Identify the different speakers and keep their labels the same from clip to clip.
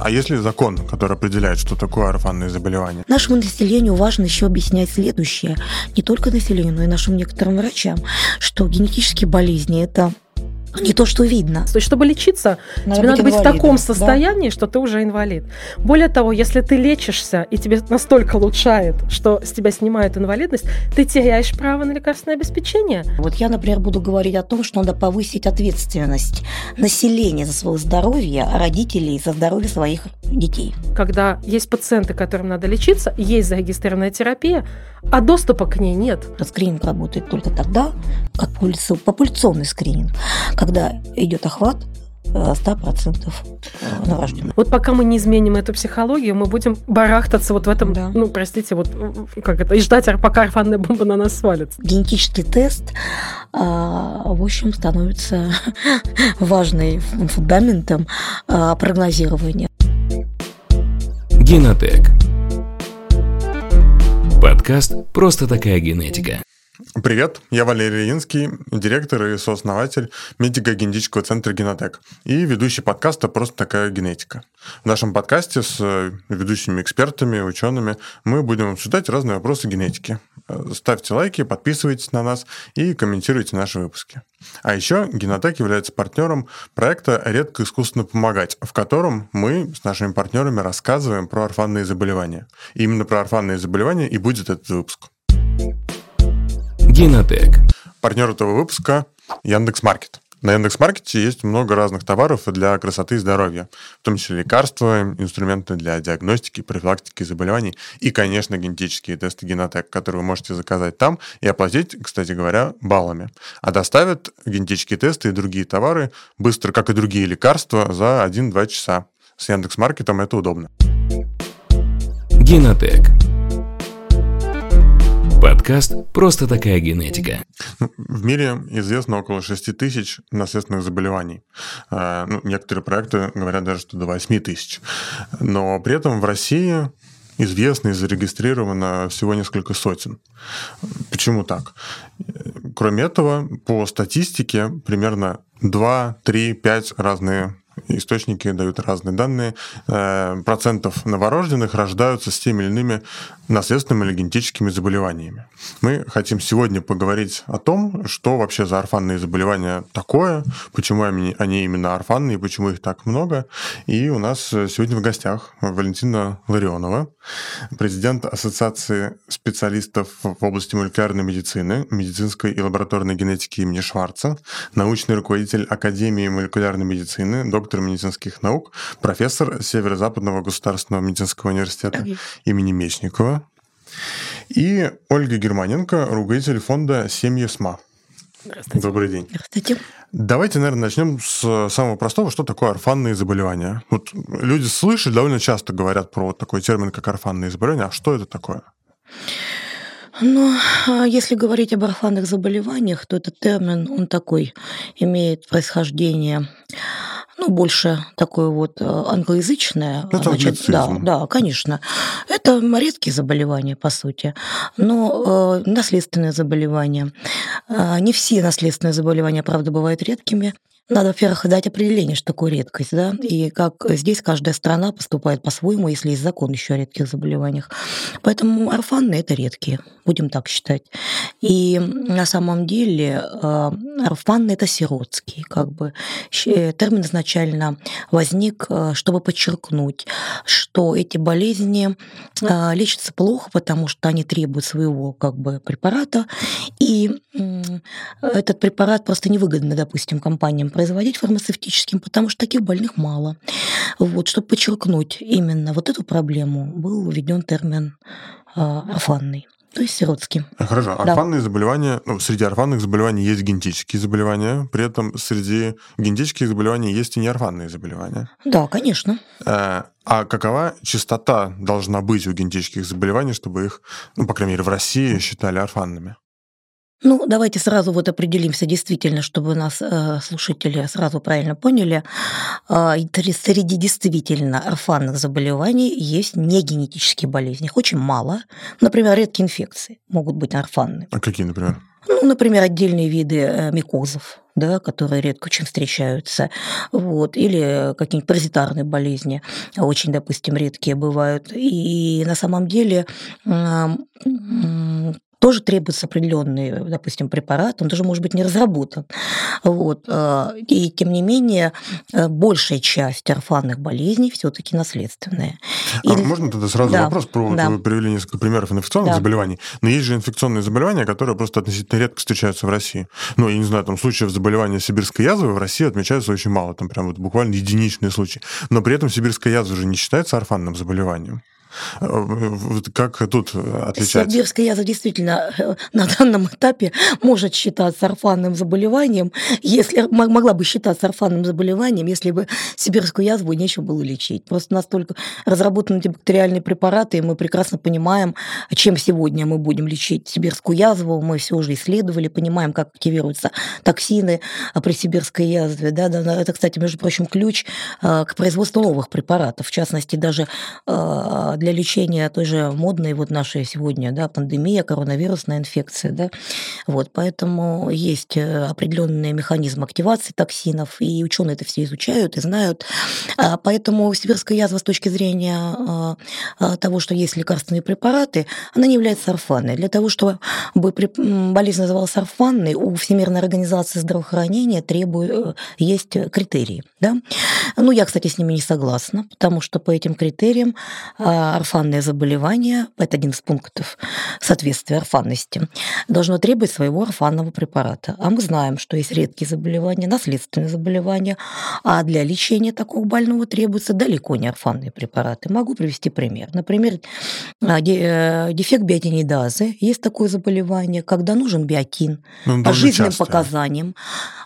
Speaker 1: а есть ли закон, который определяет, что такое орфанные заболевания?
Speaker 2: Нашему населению важно еще объяснять следующее. Не только населению, но и нашим некоторым врачам, что генетические болезни – это не то, что видно.
Speaker 3: То есть, чтобы лечиться, надо тебе надо быть в таком состоянии, да? что ты уже инвалид. Более того, если ты лечишься, и тебе настолько улучшает, что с тебя снимают инвалидность, ты теряешь право на лекарственное обеспечение.
Speaker 2: Вот я, например, буду говорить о том, что надо повысить ответственность населения за свое здоровье, а родителей за здоровье своих детей.
Speaker 3: Когда есть пациенты, которым надо лечиться, есть зарегистрированная терапия, а доступа к ней нет.
Speaker 2: Скрининг работает только тогда, как популяционный скрининг, когда идет охват 100% э, новорожденных.
Speaker 3: Вот пока мы не изменим эту психологию, мы будем барахтаться вот в этом, да. ну, простите, вот как это, и ждать, пока орфанная бомба на нас свалится.
Speaker 2: Генетический тест, а, в общем, становится важным фундаментом а, прогнозирования.
Speaker 4: Генотек. Подкаст «Просто такая генетика».
Speaker 1: Привет, я Валерий Ильинский, директор и сооснователь медико-генетического центра «Генотек» и ведущий подкаста «Просто такая генетика». В нашем подкасте с ведущими экспертами, учеными мы будем обсуждать разные вопросы генетики. Ставьте лайки, подписывайтесь на нас и комментируйте наши выпуски. А еще Генотек является партнером проекта «Редко искусственно помогать», в котором мы с нашими партнерами рассказываем про орфанные заболевания. И именно про орфанные заболевания и будет этот выпуск.
Speaker 4: Генотек.
Speaker 1: Партнер этого выпуска Яндекс.Маркет. На Яндекс.Маркете есть много разных товаров для красоты и здоровья, в том числе лекарства, инструменты для диагностики, профилактики заболеваний и, конечно, генетические тесты Генотек, которые вы можете заказать там и оплатить, кстати говоря, баллами. А доставят генетические тесты и другие товары быстро, как и другие лекарства, за 1-2 часа. С Яндекс.Маркетом это удобно.
Speaker 4: Генотек. Подкаст «Просто такая генетика».
Speaker 1: В мире известно около 6 тысяч наследственных заболеваний. А, ну, некоторые проекты говорят даже, что до 8 тысяч. Но при этом в России известно и зарегистрировано всего несколько сотен. Почему так? Кроме этого, по статистике примерно 2, 3, 5 разные источники дают разные данные, э, процентов новорожденных рождаются с теми или иными наследственными или генетическими заболеваниями. Мы хотим сегодня поговорить о том, что вообще за орфанные заболевания такое, почему они, именно орфанные, почему их так много. И у нас сегодня в гостях Валентина Ларионова, президент Ассоциации специалистов в области молекулярной медицины, медицинской и лабораторной генетики имени Шварца, научный руководитель Академии молекулярной медицины, доктор медицинских наук, профессор Северо-Западного государственного медицинского университета имени Мечникова, и Ольга Германенко, руководитель фонда «Семьи СМА».
Speaker 3: Здравствуйте.
Speaker 1: Добрый день.
Speaker 2: Здравствуйте.
Speaker 1: Давайте, наверное, начнем с самого простого. Что такое орфанные заболевания? Вот люди слышат, довольно часто говорят про вот такой термин, как орфанные заболевания. А что это такое?
Speaker 2: Ну, а если говорить об орфанных заболеваниях, то этот термин, он такой, имеет происхождение ну, больше такое вот э, англоязычное.
Speaker 1: Это значит,
Speaker 2: да, да, конечно. Это редкие заболевания, по сути, но э, наследственные заболевания. Э, не все наследственные заболевания, правда, бывают редкими. Надо, во-первых, дать определение, что такое редкость, да, и как здесь каждая страна поступает по-своему, если есть закон еще о редких заболеваниях. Поэтому орфанные – это редкие, будем так считать. И на самом деле э, орфанные – это сиротские, как бы. Термин изначально возник, э, чтобы подчеркнуть, что эти болезни э, лечатся плохо, потому что они требуют своего как бы препарата, и этот препарат просто невыгодно, допустим, компаниям производить фармацевтическим, потому что таких больных мало. Вот, чтобы подчеркнуть именно вот эту проблему, был введен термин э, орфанный. То есть сиротский.
Speaker 1: Хорошо. Орфанные да. заболевания, ну, среди орфанных заболеваний есть генетические заболевания, при этом среди генетических заболеваний есть и неорфанные заболевания.
Speaker 2: Да, конечно.
Speaker 1: Э, а какова частота должна быть у генетических заболеваний, чтобы их, ну, по крайней мере, в России считали орфанными?
Speaker 2: Ну, давайте сразу вот определимся действительно, чтобы нас э, слушатели сразу правильно поняли. Э, среди действительно орфанных заболеваний есть негенетические болезни. Их очень мало. Например, редкие инфекции могут быть орфанные.
Speaker 1: А какие, например?
Speaker 2: Ну, например, отдельные виды э, микозов, да, которые редко очень встречаются, вот, или какие-нибудь паразитарные болезни, очень, допустим, редкие бывают. И на самом деле тоже требуется определенный, допустим, препарат, он тоже может быть не разработан. Вот. А, и тем не менее, э, большая часть орфанных болезней все-таки наследственная.
Speaker 1: И... А можно тогда сразу да. вопрос про да. вы привели несколько примеров инфекционных да. заболеваний, но есть же инфекционные заболевания, которые просто относительно редко встречаются в России. Ну, я не знаю, там случаев заболевания сибирской язвы в России отмечается очень мало, там прям вот буквально единичные случаи. Но при этом сибирская язва же не считается орфанным заболеванием. Как тут отличается?
Speaker 2: Сибирская язва действительно э, на данном этапе может считаться орфанным заболеванием, если могла бы считаться орфанным заболеванием, если бы сибирскую язву нечего было лечить. Просто настолько разработаны антибактериальные препараты, и мы прекрасно понимаем, чем сегодня мы будем лечить сибирскую язву. Мы все уже исследовали, понимаем, как активируются токсины при сибирской язве. Да, да, это, кстати, между прочим, ключ э, к производству новых препаратов, в частности, даже э, для лечения той же модной вот нашей сегодня, да, пандемия, коронавирусная инфекция, да, вот, поэтому есть э, определенные механизмы активации токсинов, и ученые это все изучают и знают, а, поэтому сибирская язва с точки зрения а, а, того, что есть лекарственные препараты, она не является орфанной. Для того, чтобы болезнь называлась орфанной, у Всемирной организации здравоохранения требует, э, есть критерии. Да? Ну, я, кстати, с ними не согласна, потому что по этим критериям орфанное заболевание, это один из пунктов соответствия орфанности, должно требовать своего орфанного препарата. А мы знаем, что есть редкие заболевания, наследственные заболевания, а для лечения такого больного требуются далеко не орфанные препараты. Могу привести пример. Например, а, э, дефект биотинидазы. Есть такое заболевание, когда нужен биотин ну, по жизненным часто. показаниям.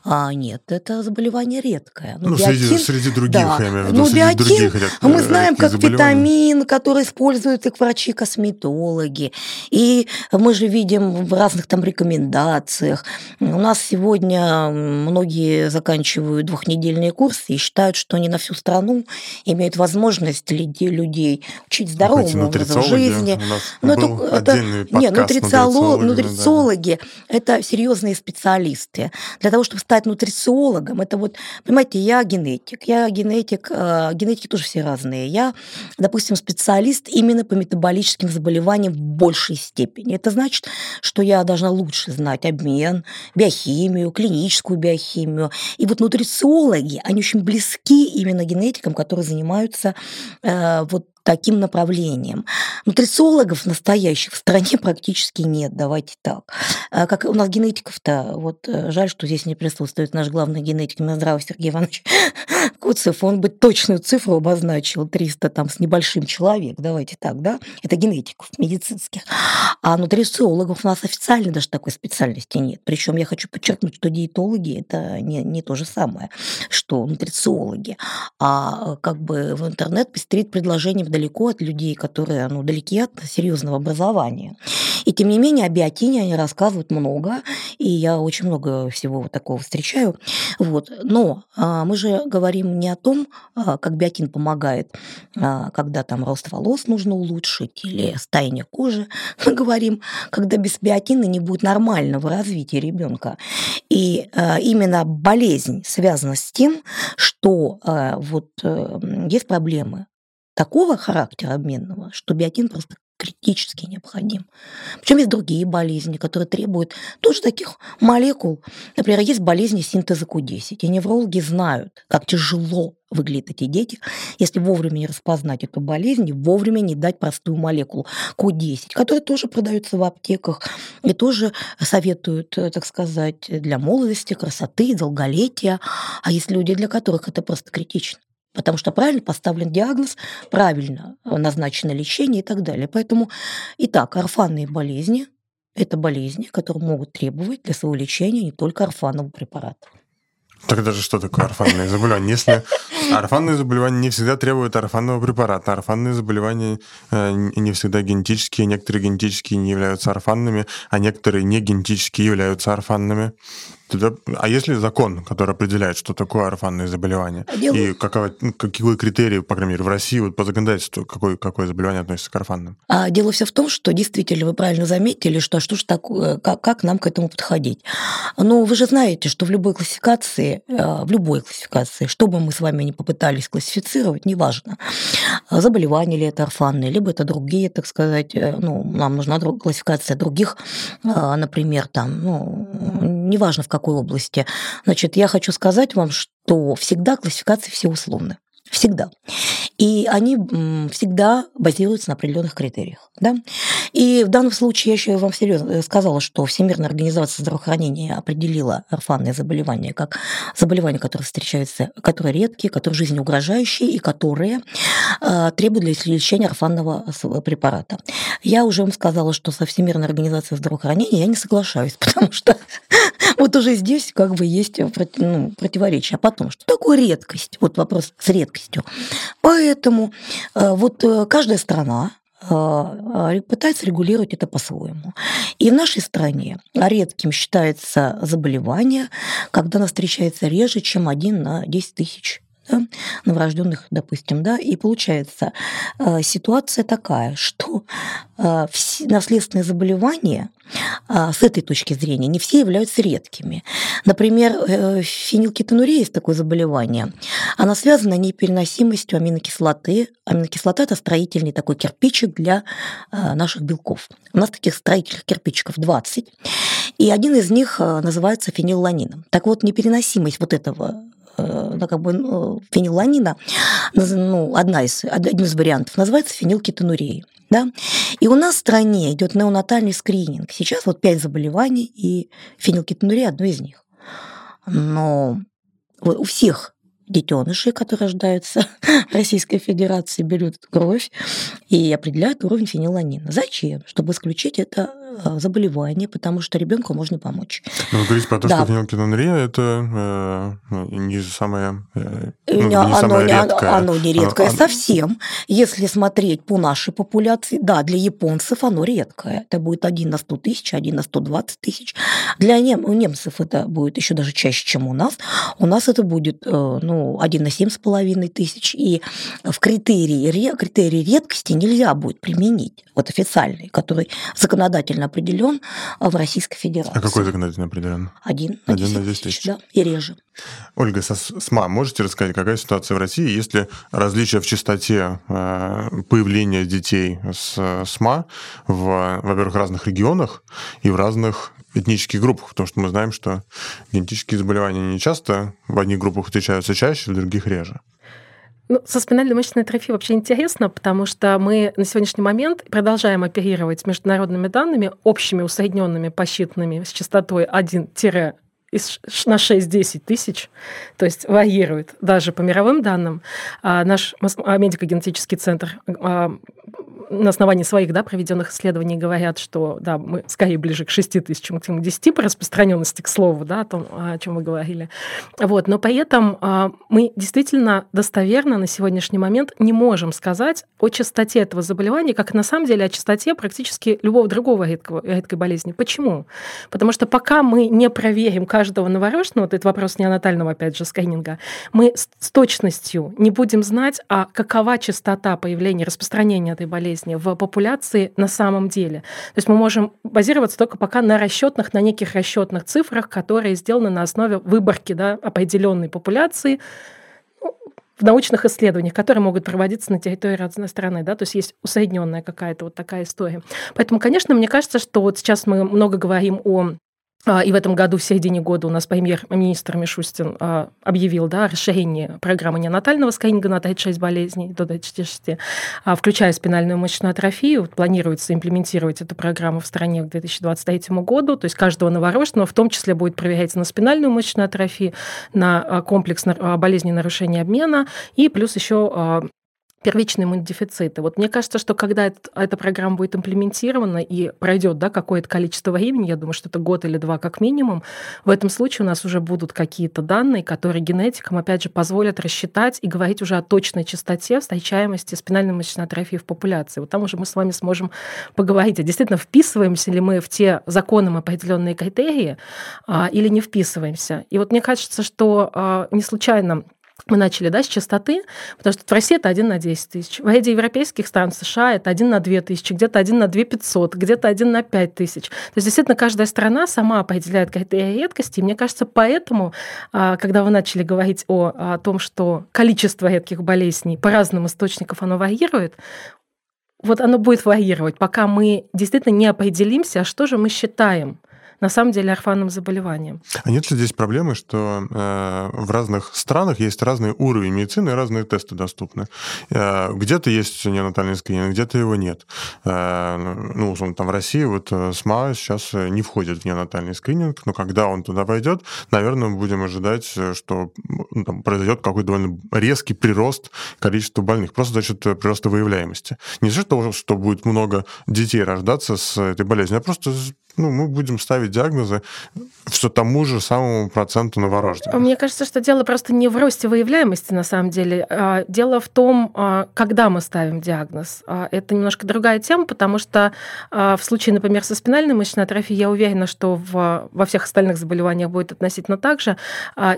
Speaker 2: А, нет, это заболевание редкое.
Speaker 1: Но ну, биотин, среди, среди других, да. я имею в виду,
Speaker 2: ну, биотин, других мы знаем, как витамин, который используют и врачи-косметологи. И мы же видим в разных там рекомендациях. У нас сегодня многие заканчивают двухнедельные курсы и считают, что они на всю страну имеют возможность людей учить здоровому образу жизни.
Speaker 1: Но ну, это, это, нет,
Speaker 2: нутрициолог, нутрициологи да. это серьезные специалисты. Для того, чтобы стать нутрициологом, это вот, понимаете, я генетик, я генетик, э, генетики тоже все разные. Я, допустим, специалист именно по метаболическим заболеваниям в большей степени. Это значит, что я должна лучше знать обмен, биохимию, клиническую биохимию. И вот нутрициологи, они очень близки именно генетикам, которые занимаются э, вот таким направлением. Нутрициологов настоящих в стране практически нет, давайте так. А как у нас генетиков-то, вот э, жаль, что здесь не присутствует наш главный генетик Минздрава Сергей Иванович Куцев, он бы точную цифру обозначил, 300 там с небольшим человек, давайте так, да, это генетиков медицинских. А нутрициологов у нас официально даже такой специальности нет. Причем я хочу подчеркнуть, что диетологи это не, не то же самое, что нутрициологи. А как бы в интернет пестрит предложением далеко от людей, которые ну, далеки от серьезного образования. И тем не менее о биотине они рассказывают много, и я очень много всего такого встречаю. Вот. Но а, мы же говорим не о том, а, как биотин помогает, а, когда там рост волос нужно улучшить или стаяние кожи. Мы говорим, когда без биотина не будет нормального развития ребенка. И а, именно болезнь связана с тем, что а, вот а, есть проблемы такого характера обменного, что биотин просто критически необходим. Причем есть другие болезни, которые требуют тоже таких молекул. Например, есть болезни синтеза Q10. И неврологи знают, как тяжело выглядят эти дети, если вовремя не распознать эту болезнь, вовремя не дать простую молекулу Q10, которая тоже продается в аптеках и тоже советуют, так сказать, для молодости, красоты, долголетия. А есть люди, для которых это просто критично потому что правильно поставлен диагноз, правильно назначено лечение и так далее. Поэтому, итак, орфанные болезни – это болезни, которые могут требовать для своего лечения не только орфанового препарата.
Speaker 1: Тогда же что такое орфанное заболевание? Если Орфанные заболевания не всегда требуют орфанного препарата. Орфанные заболевания э, не всегда генетические, некоторые генетические не являются орфанными, а некоторые не генетические являются орфанными. Тогда, а есть ли закон, который определяет, что такое орфанные заболевания? Дело... И какова, ну, какие критерии, по крайней мере, в России вот по законодательству, какое, какое заболевание относится к орфанным?
Speaker 2: А дело все в том, что действительно вы правильно заметили, что что ж такое, как, как нам к этому подходить. Но вы же знаете, что в любой классификации, э, в любой классификации, что бы мы с вами не попытались классифицировать, неважно, заболевание ли это орфанные, либо это другие, так сказать, э, ну, нам нужна классификация других, э, например, там, ну, неважно в какой области. Значит, я хочу сказать вам, что всегда классификации все условны. Всегда. И они всегда базируются на определенных критериях. Да? И в данном случае я еще вам серьезно э, сказала, что Всемирная организация здравоохранения определила орфанные заболевания как заболевания, которые встречаются, которые редкие, которые жизнеугрожающие и которые э, требуют для лечения орфанного препарата. Я уже вам сказала, что со Всемирной организацией здравоохранения я не соглашаюсь, потому что вот уже здесь как бы есть ну, противоречие. А потом, что такое редкость? Вот вопрос с редкостью. Поэтому э, вот каждая страна пытается регулировать это по-своему. И в нашей стране редким считается заболевание, когда оно встречается реже, чем один на 10 тысяч да, новорожденных, допустим, да, и получается э, ситуация такая, что э, наследственные заболевания э, с этой точки зрения не все являются редкими. Например, э, фенилкетонурия есть такое заболевание. Она связана непереносимостью аминокислоты. Аминокислота – это строительный такой кирпичик для наших белков. У нас таких строительных кирпичиков 20. И один из них называется фенилланином. Так вот, непереносимость вот этого ну, как бы, ну, фенилланина, ну, одна из, один из вариантов, называется фенилкетонурия. Да? И у нас в стране идет неонатальный скрининг. Сейчас вот пять заболеваний, и фенилкетонурия одно из них. Но у всех детенышей, которые рождаются в Российской Федерации, берут кровь и определяют уровень фениланина. Зачем? Чтобы исключить это э, заболевание, потому что ребенку можно помочь.
Speaker 1: Но ну, вы говорите про то, да. что фенилкетонурия – это э, не самое,
Speaker 2: э, ну, не оно, самое редкое. Оно не редкое оно, совсем. Если смотреть по нашей популяции, да, для японцев оно редкое. Это будет 1 на 100 тысяч, 1 на 120 тысяч. Для нем, у немцев это будет еще даже чаще, чем у нас. У нас это будет, э, ну, ну, 1 на 7,5 тысяч. И в критерии, критерии редкости нельзя будет применить, вот официальный, который законодательно определен в Российской Федерации. А
Speaker 1: какой законодательно определен?
Speaker 2: Один на 10, 10 тысяч. Да, и реже.
Speaker 1: Ольга, со СМА, можете рассказать, какая ситуация в России, есть ли различия в частоте э, появления детей с СМА в, во-первых, разных регионах и в разных этнических группах, потому что мы знаем, что генетические заболевания не часто в одних группах встречаются чаще, в других реже.
Speaker 3: Ну, со спинальной мышечной атрофией вообще интересно, потому что мы на сегодняшний момент продолжаем оперировать международными данными, общими усредненными посчитанными с частотой 1 на 6-10 тысяч, то есть варьирует даже по мировым данным. А наш медико-генетический центр а, на основании своих да, проведенных исследований говорят, что да, мы скорее ближе к 6 тысячам, чем к 10 по распространенности, к слову, да, о том, о чем вы говорили. Вот, но при этом а, мы действительно достоверно на сегодняшний момент не можем сказать о частоте этого заболевания, как на самом деле о частоте практически любого другого редкого, редкой болезни. Почему? Потому что пока мы не проверим каждого новорожденного, вот этот вопрос неонатального, опять же, скрининга, мы с точностью не будем знать, а какова частота появления, распространения этой болезни болезни в популяции на самом деле. То есть мы можем базироваться только пока на расчетных, на неких расчетных цифрах, которые сделаны на основе выборки да, определенной популяции ну, в научных исследованиях, которые могут проводиться на территории разной страны, да, то есть есть усредненная какая-то вот такая история. Поэтому, конечно, мне кажется, что вот сейчас мы много говорим о и в этом году, в середине года, у нас премьер-министр Мишустин а, объявил да, о расширении программы неонатального скрининга на 36 болезней до 36, а, включая спинальную мышечную атрофию. Планируется имплементировать эту программу в стране к 2023 году. То есть каждого новорожденного в том числе будет проверяться на спинальную мышечную атрофию, на комплекс болезней нарушения обмена и плюс еще первичные иммунодефициты. Вот мне кажется, что когда это, эта программа будет имплементирована и пройдет да, какое-то количество времени, я думаю, что это год или два как минимум, в этом случае у нас уже будут какие-то данные, которые генетикам, опять же, позволят рассчитать и говорить уже о точной частоте встречаемости спинальной мышечной атрофии в популяции. Вот там уже мы с вами сможем поговорить, а действительно вписываемся ли мы в те законом определенные критерии а, или не вписываемся. И вот мне кажется, что а, не случайно мы начали да, с частоты, потому что в России это 1 на 10 тысяч. В ряде европейских стран США это 1 на 2 тысячи, где-то 1 на 2 500, где-то 1 на 5 тысяч. То есть, действительно, каждая страна сама определяет критерии редкости. И мне кажется, поэтому, а, когда вы начали говорить о, о том, что количество редких болезней по разным источникам оно варьирует, вот оно будет варьировать, пока мы действительно не определимся, а что же мы считаем на самом деле орфанным заболеванием.
Speaker 1: А нет ли здесь проблемы, что э, в разных странах есть разный уровень медицины и разные тесты доступны? Э, где-то есть неонатальный скрининг, где-то его нет. Э, ну, условно, там в России вот э, СМА сейчас э, не входит в неонатальный скрининг, но когда он туда войдет, наверное, мы будем ожидать, э, что ну, там, произойдет какой-то довольно резкий прирост количества больных, просто за счет прироста выявляемости. Не за счет того, что будет много детей рождаться с этой болезнью, а просто ну, мы будем ставить диагнозы все тому же самому проценту новорожденных.
Speaker 3: Мне кажется, что дело просто не в росте выявляемости, на самом деле. А дело в том, а, когда мы ставим диагноз. А, это немножко другая тема, потому что в случае, например, со спинальной мышечной атрофией, я уверена, что в, во всех остальных заболеваниях будет относительно так же.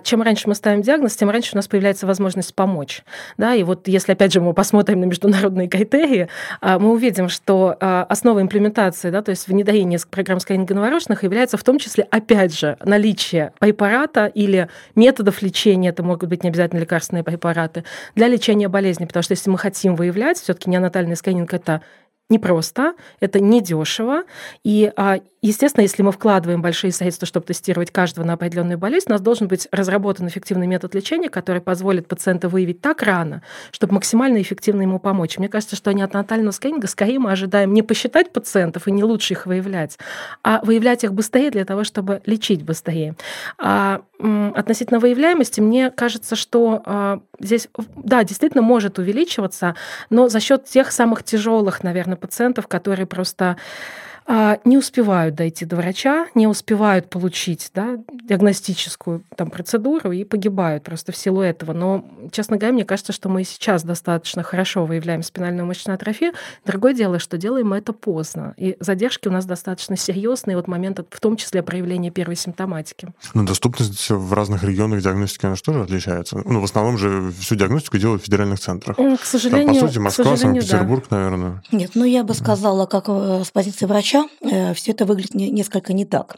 Speaker 3: Чем раньше мы ставим диагноз, тем раньше у нас появляется возможность помочь. Да? И вот если, опять же, мы посмотрим на международные критерии, мы увидим, что основа имплементации, да, то есть внедрение программ скрининга новорожденных является в том числе, опять же, наличие препарата или методов лечения, это могут быть не обязательно лекарственные препараты, для лечения болезни. Потому что если мы хотим выявлять, все таки неонатальный скрининг – это непросто, это недешево. И, а, естественно, если мы вкладываем большие средства, чтобы тестировать каждого на определенную болезнь, у нас должен быть разработан эффективный метод лечения, который позволит пациента выявить так рано, чтобы максимально эффективно ему помочь. Мне кажется, что не от натального скрининга скорее мы ожидаем не посчитать пациентов и не лучше их выявлять, а выявлять их быстрее для того, чтобы лечить быстрее. А относительно выявляемости, мне кажется, что а, здесь, да, действительно может увеличиваться, но за счет тех самых тяжелых, наверное, пациентов, которые просто не успевают дойти до врача, не успевают получить да, диагностическую там, процедуру и погибают просто в силу этого. Но, честно говоря, мне кажется, что мы сейчас достаточно хорошо выявляем спинальную мышечную атрофию. Другое дело, что делаем мы это поздно. И задержки у нас достаточно серьезные вот момент, в том числе проявления первой симптоматики.
Speaker 1: Но доступность в разных регионах диагностики, она же отличается? Ну, в основном же всю диагностику делают в федеральных центрах.
Speaker 3: К сожалению,
Speaker 1: Там, по сути, Москва, Санкт-Петербург, да. наверное.
Speaker 2: Нет, ну я бы сказала, как э, с позиции врача, Э, все это выглядит несколько не так.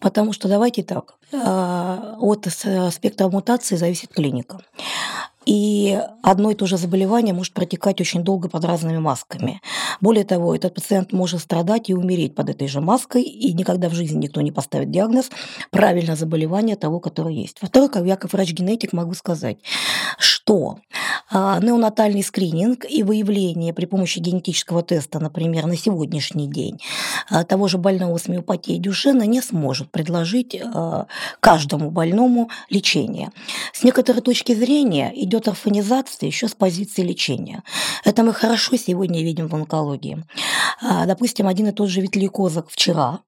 Speaker 2: Потому что давайте так, э, от спектра мутации зависит клиника. И одно и то же заболевание может протекать очень долго под разными масками. Более того, этот пациент может страдать и умереть под этой же маской, и никогда в жизни никто не поставит диагноз правильно заболевание того, которое есть. Во-вторых, как я как врач-генетик могу сказать, что а, неонатальный скрининг и выявление при помощи генетического теста, например, на сегодняшний день а, того же больного с миопатией Дюшена не сможет предложить а, каждому больному лечение. С некоторой точки зрения идет идет орфанизация еще с позиции лечения. Это мы хорошо сегодня видим в онкологии. А, допустим, один и тот же вид лейкоза вчера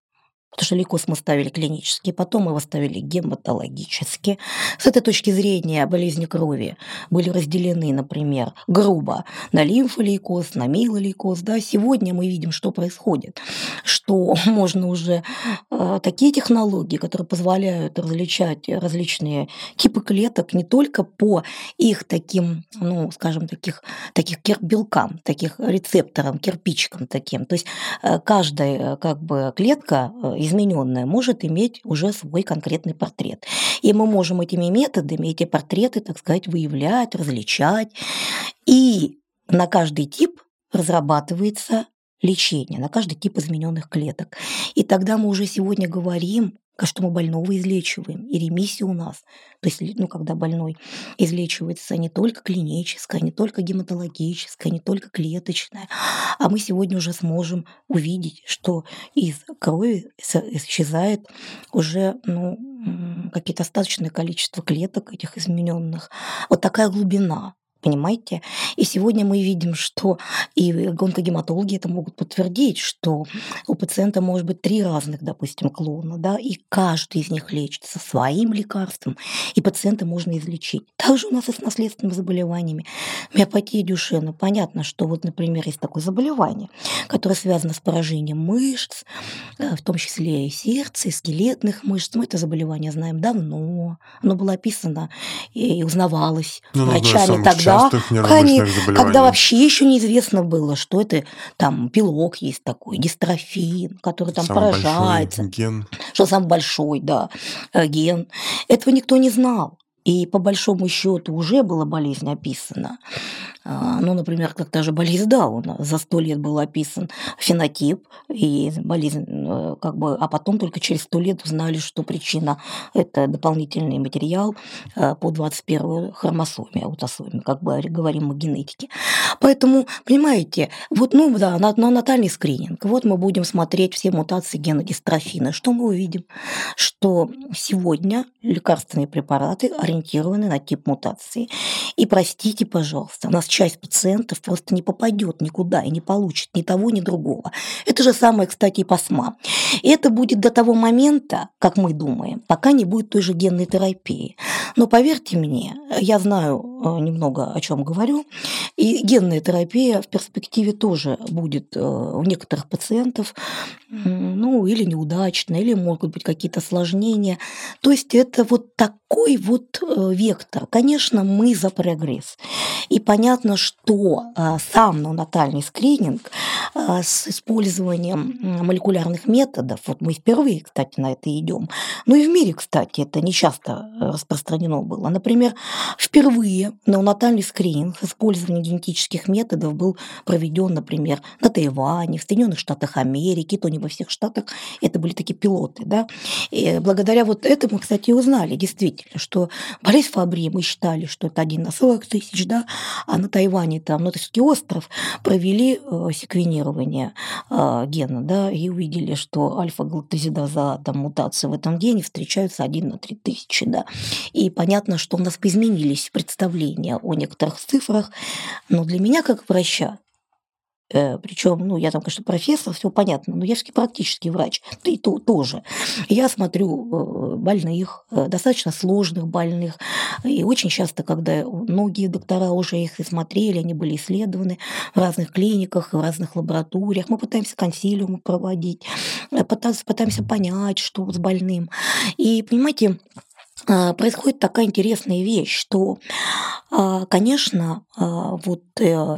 Speaker 2: Потому что лейкоз мы ставили клинически, потом его ставили гематологически. С этой точки зрения болезни крови были разделены, например, грубо на лимфолейкоз, на милолейкоз. Да? Сегодня мы видим, что происходит, что можно уже э, такие технологии, которые позволяют различать различные типы клеток не только по их таким, ну, скажем, таких, таких белкам, таких рецепторам, кирпичкам таким. То есть э, каждая как бы клетка э, измененная может иметь уже свой конкретный портрет. И мы можем этими методами эти портреты, так сказать, выявлять, различать. И на каждый тип разрабатывается лечение, на каждый тип измененных клеток. И тогда мы уже сегодня говорим что мы больного излечиваем, и ремиссия у нас. То есть, ну, когда больной излечивается не только клиническая, не только гематологическая, не только клеточная, а мы сегодня уже сможем увидеть, что из крови исчезает уже ну, какие-то остаточное количество клеток этих измененных. Вот такая глубина Понимаете? И сегодня мы видим, что и гонкогематологи это могут подтвердить, что у пациента может быть три разных, допустим, клона, да, и каждый из них лечится своим лекарством, и пациента можно излечить. Также у нас и с наследственными заболеваниями. Миопатия Дюшена. Понятно, что вот, например, есть такое заболевание, которое связано с поражением мышц, э, в том числе и сердца, и скелетных мышц. Мы это заболевание знаем давно. Оно было описано и узнавалось ну, врачами тогда
Speaker 1: частых нервных заболеваний.
Speaker 2: Когда вообще еще неизвестно было, что это там белок есть такой, дистрофин, который там самый поражается.
Speaker 1: ген.
Speaker 2: Что самый большой, да, э, ген. Этого никто не знал. И по большому счету уже была болезнь описана. А, ну, например, как та же болезнь Дауна. За сто лет был описан фенотип и болезнь, э, как бы, а потом только через сто лет узнали, что причина – это дополнительный материал э, по 21 хромосоме, аутосоме, как бы говорим о генетике. Поэтому, понимаете, вот, ну да, на, на натальный скрининг, вот мы будем смотреть все мутации гена дистрофина. Что мы увидим? Что сегодня лекарственные препараты ориентированы на тип мутации. И простите, пожалуйста, у нас часть пациентов просто не попадет никуда и не получит ни того, ни другого. Это же самое, кстати, и по СМА. И это будет до того момента, как мы думаем, пока не будет той же генной терапии. Но поверьте мне, я знаю э, немного о чем говорю, и генная терапия в перспективе тоже будет э, у некоторых пациентов, ну, или неудачная, или могут быть какие-то осложнения. То есть это вот такой вот э, вектор. Конечно, мы за прогресс. И понятно, что сам неонатальный скрининг с использованием молекулярных методов, вот мы впервые, кстати, на это идем, ну и в мире, кстати, это не часто распространено было. Например, впервые неонатальный скрининг с использованием генетических методов был проведен, например, на Тайване, в Соединенных Штатах Америки, то не во всех штатах, это были такие пилоты, да. И благодаря вот этому, кстати, узнали действительно, что болезнь Фабри мы считали, что это один на 40 тысяч, да, а на Тайване там, ну, это все-таки остров, провели э, секвенирование э, гена, да, и увидели, что альфа-галактозидаза, там, мутации в этом гене встречаются один на 3 тысячи, да. И понятно, что у нас изменились представления о некоторых цифрах, но для меня, как врача, Причем, ну, я там, конечно, профессор, все понятно, но я все-таки практический врач, ты то, тоже. Я смотрю э, больных, э, достаточно сложных больных, и очень часто, когда многие доктора уже их смотрели, они были исследованы в разных клиниках, в разных лабораториях, мы пытаемся консилиумы проводить, пытаемся, пытаемся понять, что с больным. И, понимаете, происходит такая интересная вещь, что, конечно, вот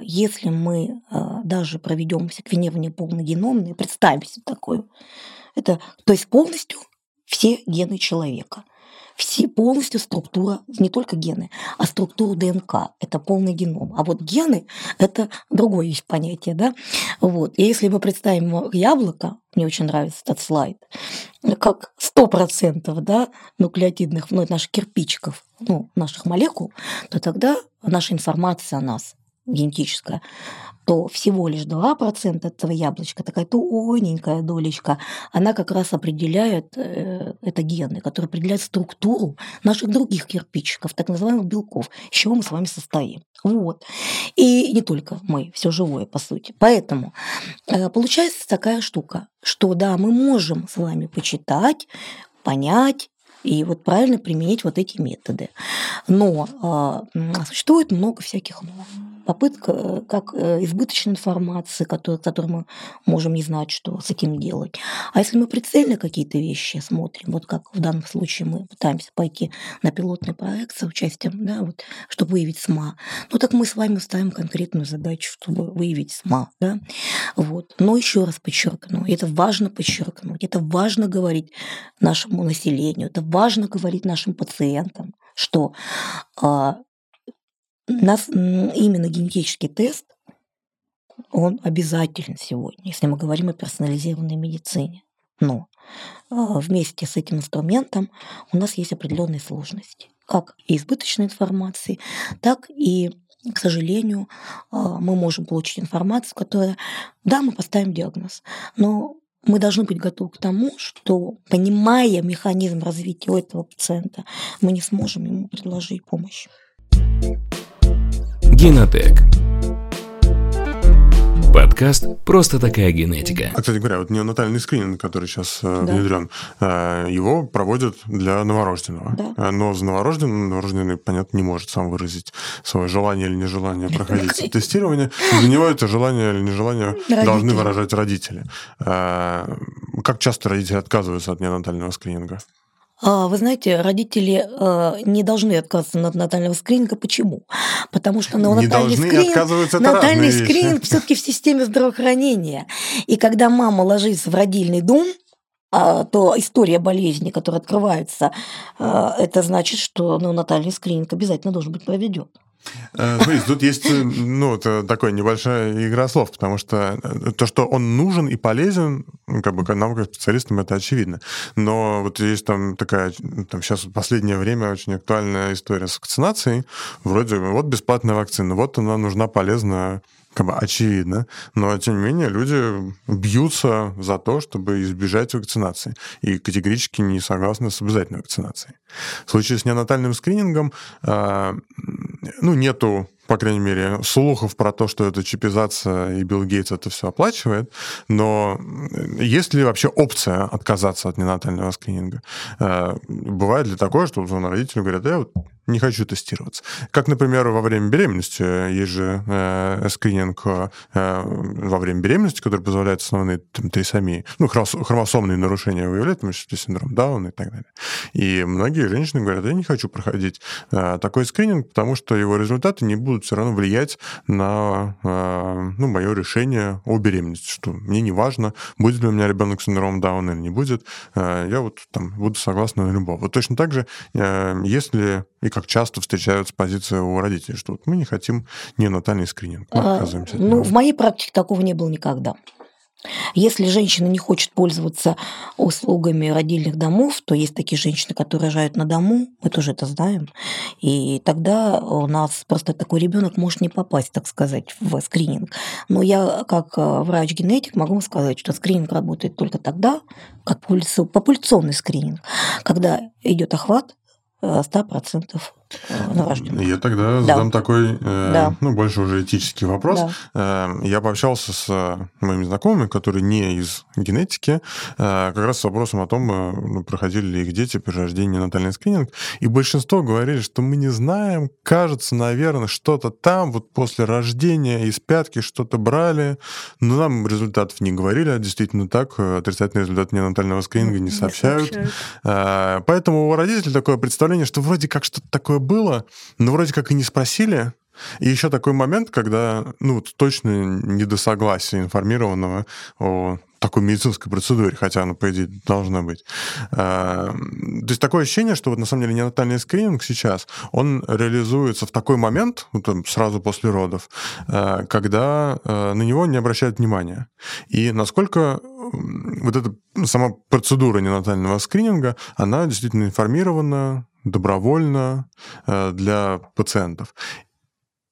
Speaker 2: если мы даже проведем секвенирование полногеномное, представим себе такое, это, то есть полностью все гены человека все, полностью структура, не только гены, а структуру ДНК. Это полный геном. А вот гены – это другое есть понятие. Да? Вот. И если мы представим яблоко, мне очень нравится этот слайд, как 100% да, нуклеотидных ну, наших кирпичиков, ну, наших молекул, то тогда наша информация о нас генетическая, то всего лишь 2% этого яблочка, такая тоненькая долечка, она как раз определяет, э, это гены, которые определяют структуру наших других кирпичиков, так называемых белков, из чего мы с вами состоим. Вот. И не только мы, все живое, по сути. Поэтому э, получается такая штука, что да, мы можем с вами почитать, понять, и вот правильно применить вот эти методы. Но э, существует много всяких норм попытка, э, как э, избыточной информации, которую, которую мы можем не знать, что с этим делать. А если мы прицельно какие-то вещи смотрим, вот как в данном случае мы пытаемся пойти на пилотный проект с участием, да, вот, чтобы выявить СМА, ну так мы с вами ставим конкретную задачу, чтобы выявить СМА. Да? Вот. Но еще раз подчеркну, это важно подчеркнуть, это важно говорить нашему населению, это важно говорить нашим пациентам, что а, нас именно генетический тест, он обязателен сегодня, если мы говорим о персонализированной медицине. Но а, вместе с этим инструментом у нас есть определенные сложности, как и избыточной информации, так и к сожалению, а, мы можем получить информацию, которая, да, мы поставим диагноз, но мы должны быть готовы к тому, что, понимая механизм развития у этого пациента, мы не сможем ему предложить помощь.
Speaker 4: Генотек. Подкаст «Просто такая генетика».
Speaker 1: А, кстати говоря, вот неонатальный скрининг, который сейчас э, да. внедрен, э, его проводят для новорожденного. Да. Э, но за новорожденным новорожденный, понятно, не может сам выразить свое желание или нежелание проходить тестирование. За него это желание или нежелание должны выражать родители. Как часто родители отказываются от неонатального скрининга?
Speaker 2: А, вы знаете, родители э, не должны отказываться от натального скрининга. Почему? Потому что
Speaker 1: ну, натальный скрининг,
Speaker 2: натальный скрининг все-таки в системе здравоохранения. И когда мама ложится в родильный дом, а, то история болезни, которая открывается, это значит, что ну, натальный скрининг обязательно должен быть проведен.
Speaker 1: Э, смотри, тут есть э, ну, такая небольшая игра слов, потому что э, то, что он нужен и полезен, ну, как бы нам, как специалистам, это очевидно. Но вот есть там такая, там сейчас в последнее время очень актуальная история с вакцинацией. Вроде вот бесплатная вакцина, вот она нужна, полезна как бы очевидно, но тем не менее люди бьются за то, чтобы избежать вакцинации и категорически не согласны с обязательной вакцинацией. В случае с неонатальным скринингом а, ну, нету по крайней мере, слухов про то, что это чипизация и Билл Гейтс это все оплачивает, но есть ли вообще опция отказаться от ненатального скрининга? А, бывает ли такое, что родители говорят, я вот не хочу тестироваться. Как, например, во время беременности есть же э, скрининг э, во время беременности, который позволяет основные там, трисомии, ну, хромосомные нарушения выявлять, том синдром Дауна и так далее. И многие женщины говорят, я не хочу проходить э, такой скрининг, потому что его результаты не будут все равно влиять на э, ну, мое решение о беременности, что мне не важно, будет ли у меня ребенок с синдромом Дауна или не будет, э, я вот там буду согласна на любого. Вот точно так же, если и как часто встречаются позиции у родителей, что вот мы не хотим неонатальный скрининг, мы
Speaker 2: а, отказываемся от Ну, в моей практике такого не было никогда. Если женщина не хочет пользоваться услугами родильных домов, то есть такие женщины, которые рожают на дому, мы тоже это знаем, и тогда у нас просто такой ребенок может не попасть, так сказать, в скрининг. Но я, как э, врач-генетик, могу сказать, что скрининг работает только тогда, как популяционный скрининг, когда идет охват 100% э.
Speaker 1: Я тогда да. задам такой, э, да. ну, больше уже этический вопрос. Да. Э, я пообщался с моими знакомыми, которые не из генетики, как раз с вопросом о том, ну, проходили ли их дети при рождении натальный скрининг, и большинство говорили, что мы не знаем, кажется, наверное, что-то там, вот после рождения из пятки что-то брали, но нам результатов не говорили, а действительно так, отрицательный результат ненатального скрининга не, не сообщают. сообщают. Поэтому у родителей такое представление, что вроде как что-то такое было, но вроде как и не спросили. И еще такой момент, когда ну, точно недосогласие информированного о такой медицинской процедуре, хотя она, по идее, должна быть. А, то есть такое ощущение, что вот на самом деле неонатальный скрининг сейчас, он реализуется в такой момент, вот, сразу после родов, а, когда а, на него не обращают внимания. И насколько вот эта сама процедура ненатального скрининга, она действительно информирована, добровольно э, для пациентов.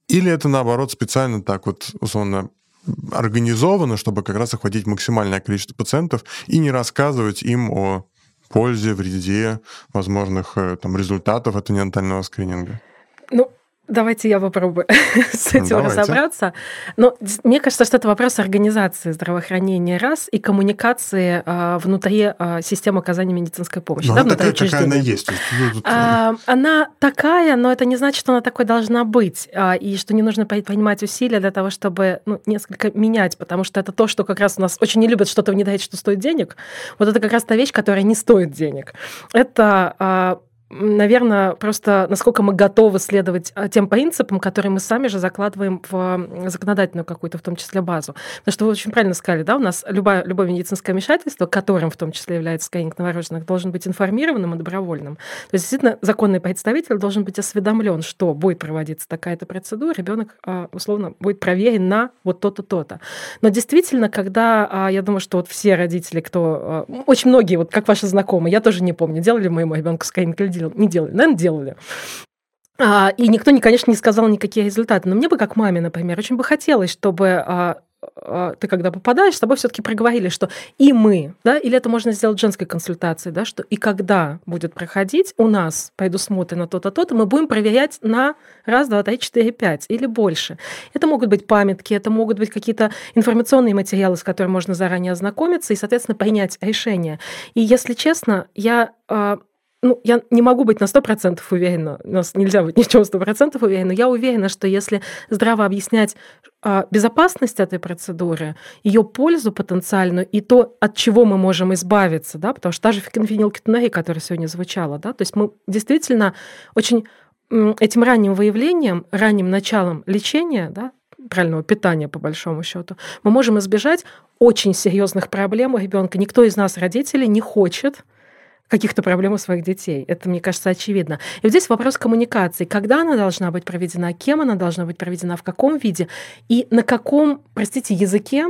Speaker 1: Или это, наоборот, специально так вот, условно, организовано, чтобы как раз охватить максимальное количество пациентов и не рассказывать им о пользе, вреде, возможных э, там, результатов этого неонатального скрининга?
Speaker 3: Ну, Давайте я попробую с этим Давайте. разобраться. Но мне кажется, что это вопрос организации здравоохранения раз и коммуникации а, внутри а, системы оказания медицинской помощи.
Speaker 1: Но да, она такая, какая она есть. Ну,
Speaker 3: а, она такая, но это не значит, что она такой должна быть, а, и что не нужно принимать усилия для того, чтобы ну, несколько менять, потому что это то, что как раз у нас очень не любят что-то внедрять, что стоит денег. Вот это как раз та вещь, которая не стоит денег. Это а, наверное, просто насколько мы готовы следовать а, тем принципам, которые мы сами же закладываем в законодательную какую-то, в том числе, базу. Потому что вы очень правильно сказали, да, у нас любое, любое медицинское вмешательство, которым в том числе является скрининг новорожденных, должен быть информированным и добровольным. То есть, действительно, законный представитель должен быть осведомлен, что будет проводиться такая-то процедура, ребенок, а, условно, будет проверен на вот то-то, то-то. Но действительно, когда, а, я думаю, что вот все родители, кто... Очень многие, вот как ваши знакомые, я тоже не помню, делали моему ребенку скрининг или делал, не делали, наверное, делали. А, и никто, конечно, не сказал никакие результаты. Но мне бы, как маме, например, очень бы хотелось, чтобы а, э, ты когда попадаешь, с тобой все-таки проговорили, что и мы, да, или это можно сделать женской консультацией, да, что и когда будет проходить у нас пойду на то-то, то-то, мы будем проверять на раз, два, три, четыре, пять или больше. Это могут быть памятки, это могут быть какие-то информационные материалы, с которыми можно заранее ознакомиться и, соответственно, принять решение. И если честно, я а, ну, я не могу быть на 100% уверена, у нас нельзя быть ни в чем 100% уверена, я уверена, что если здраво объяснять а, безопасность этой процедуры, ее пользу потенциальную и то, от чего мы можем избавиться, да, потому что та же фенилкетонурия, которая сегодня звучала, да, то есть мы действительно очень этим ранним выявлением, ранним началом лечения, да, правильного питания, по большому счету, мы можем избежать очень серьезных проблем у ребенка. Никто из нас, родителей, не хочет каких-то проблем у своих детей. Это, мне кажется, очевидно. И вот здесь вопрос коммуникации. Когда она должна быть проведена, кем она должна быть проведена, в каком виде и на каком, простите, языке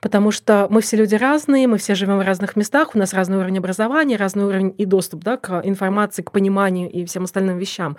Speaker 3: потому что мы все люди разные, мы все живем в разных местах, у нас разный уровень образования, разный уровень и доступ да, к информации, к пониманию и всем остальным вещам.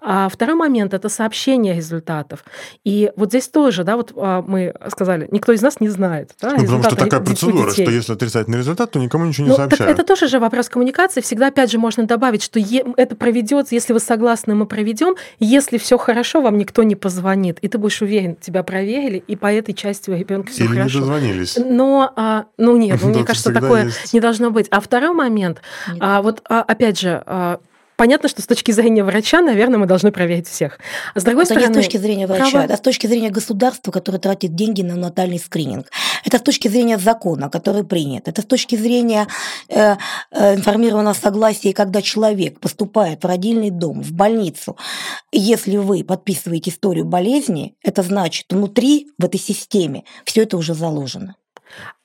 Speaker 3: А второй момент — это сообщение результатов. И вот здесь тоже, да, вот а, мы сказали, никто из нас не знает. Да,
Speaker 1: ну, потому что такая процедура, детей. что если отрицательный результат, то никому ничего не ну, сообщают.
Speaker 3: Это тоже же вопрос коммуникации. Всегда, опять же, можно добавить, что это проведется, если вы согласны, мы проведем. Если все хорошо, вам никто не позвонит, и ты будешь уверен, тебя проверили, и по этой части у ребенка все хорошо.
Speaker 1: Дозвонились.
Speaker 3: Но, а, ну нет, ну, мне кажется, такое есть. не должно быть. А второй момент, а, вот а, опять же, а, понятно, что с точки зрения врача, наверное, мы должны проверить всех. А с другой
Speaker 2: это
Speaker 3: стороны...
Speaker 2: не с точки зрения врача, право... это с точки зрения государства, которое тратит деньги на натальный скрининг. Это с точки зрения закона, который принят. Это с точки зрения э, э, информированного согласия, когда человек поступает в родильный дом, в больницу. Если вы подписываете историю болезни, это значит, внутри, в этой системе, все это уже заложено.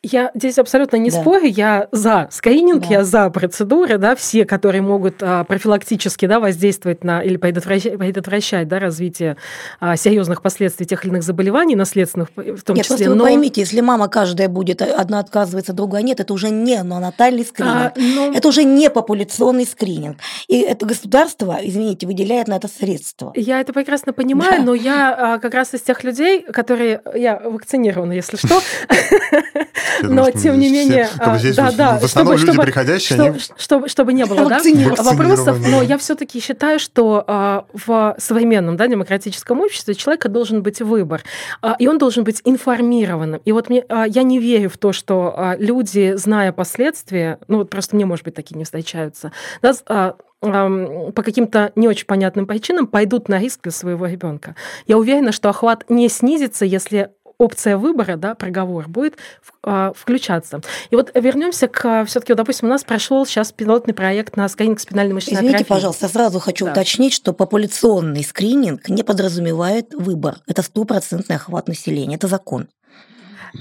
Speaker 3: Я здесь абсолютно не да. спорю, я за скрининг, да. я за процедуры, да, все, которые могут а, профилактически да, воздействовать на или предотвращать, предотвращать да, развитие а, серьезных последствий тех или иных заболеваний, наследственных в том
Speaker 2: нет,
Speaker 3: числе.
Speaker 2: Просто но... вы поймите, если мама каждая будет, э, одна отказывается, другая нет, это уже не натальный скрининг, а, но... это уже не популяционный скрининг. И это государство, извините, выделяет на это средства.
Speaker 3: Я это прекрасно понимаю, да. но я а, как раз из тех людей, которые, я вакцинирована, если что, но тем не менее,
Speaker 1: а, да, да, в основном люди приходящие,
Speaker 3: чтобы, чтобы не было, да, вопросов, но я все-таки считаю, что а, в современном, да, демократическом обществе человека должен быть выбор, а, и он должен быть информированным. И вот мне, я не верю в то, что люди, зная последствия, ну вот просто мне, может быть, такие не встречаются, да, по каким-то не очень понятным причинам пойдут на риск для своего ребенка. Я уверена, что охват не снизится, если опция выбора, да, проговор будет а, включаться. И вот вернемся к все-таки, вот, допустим, у нас прошел сейчас пилотный проект на скрининг спинальной мышечной
Speaker 2: Извините,
Speaker 3: атрофии.
Speaker 2: пожалуйста, сразу хочу да. уточнить, что популяционный скрининг не подразумевает выбор. Это стопроцентный охват населения, это закон.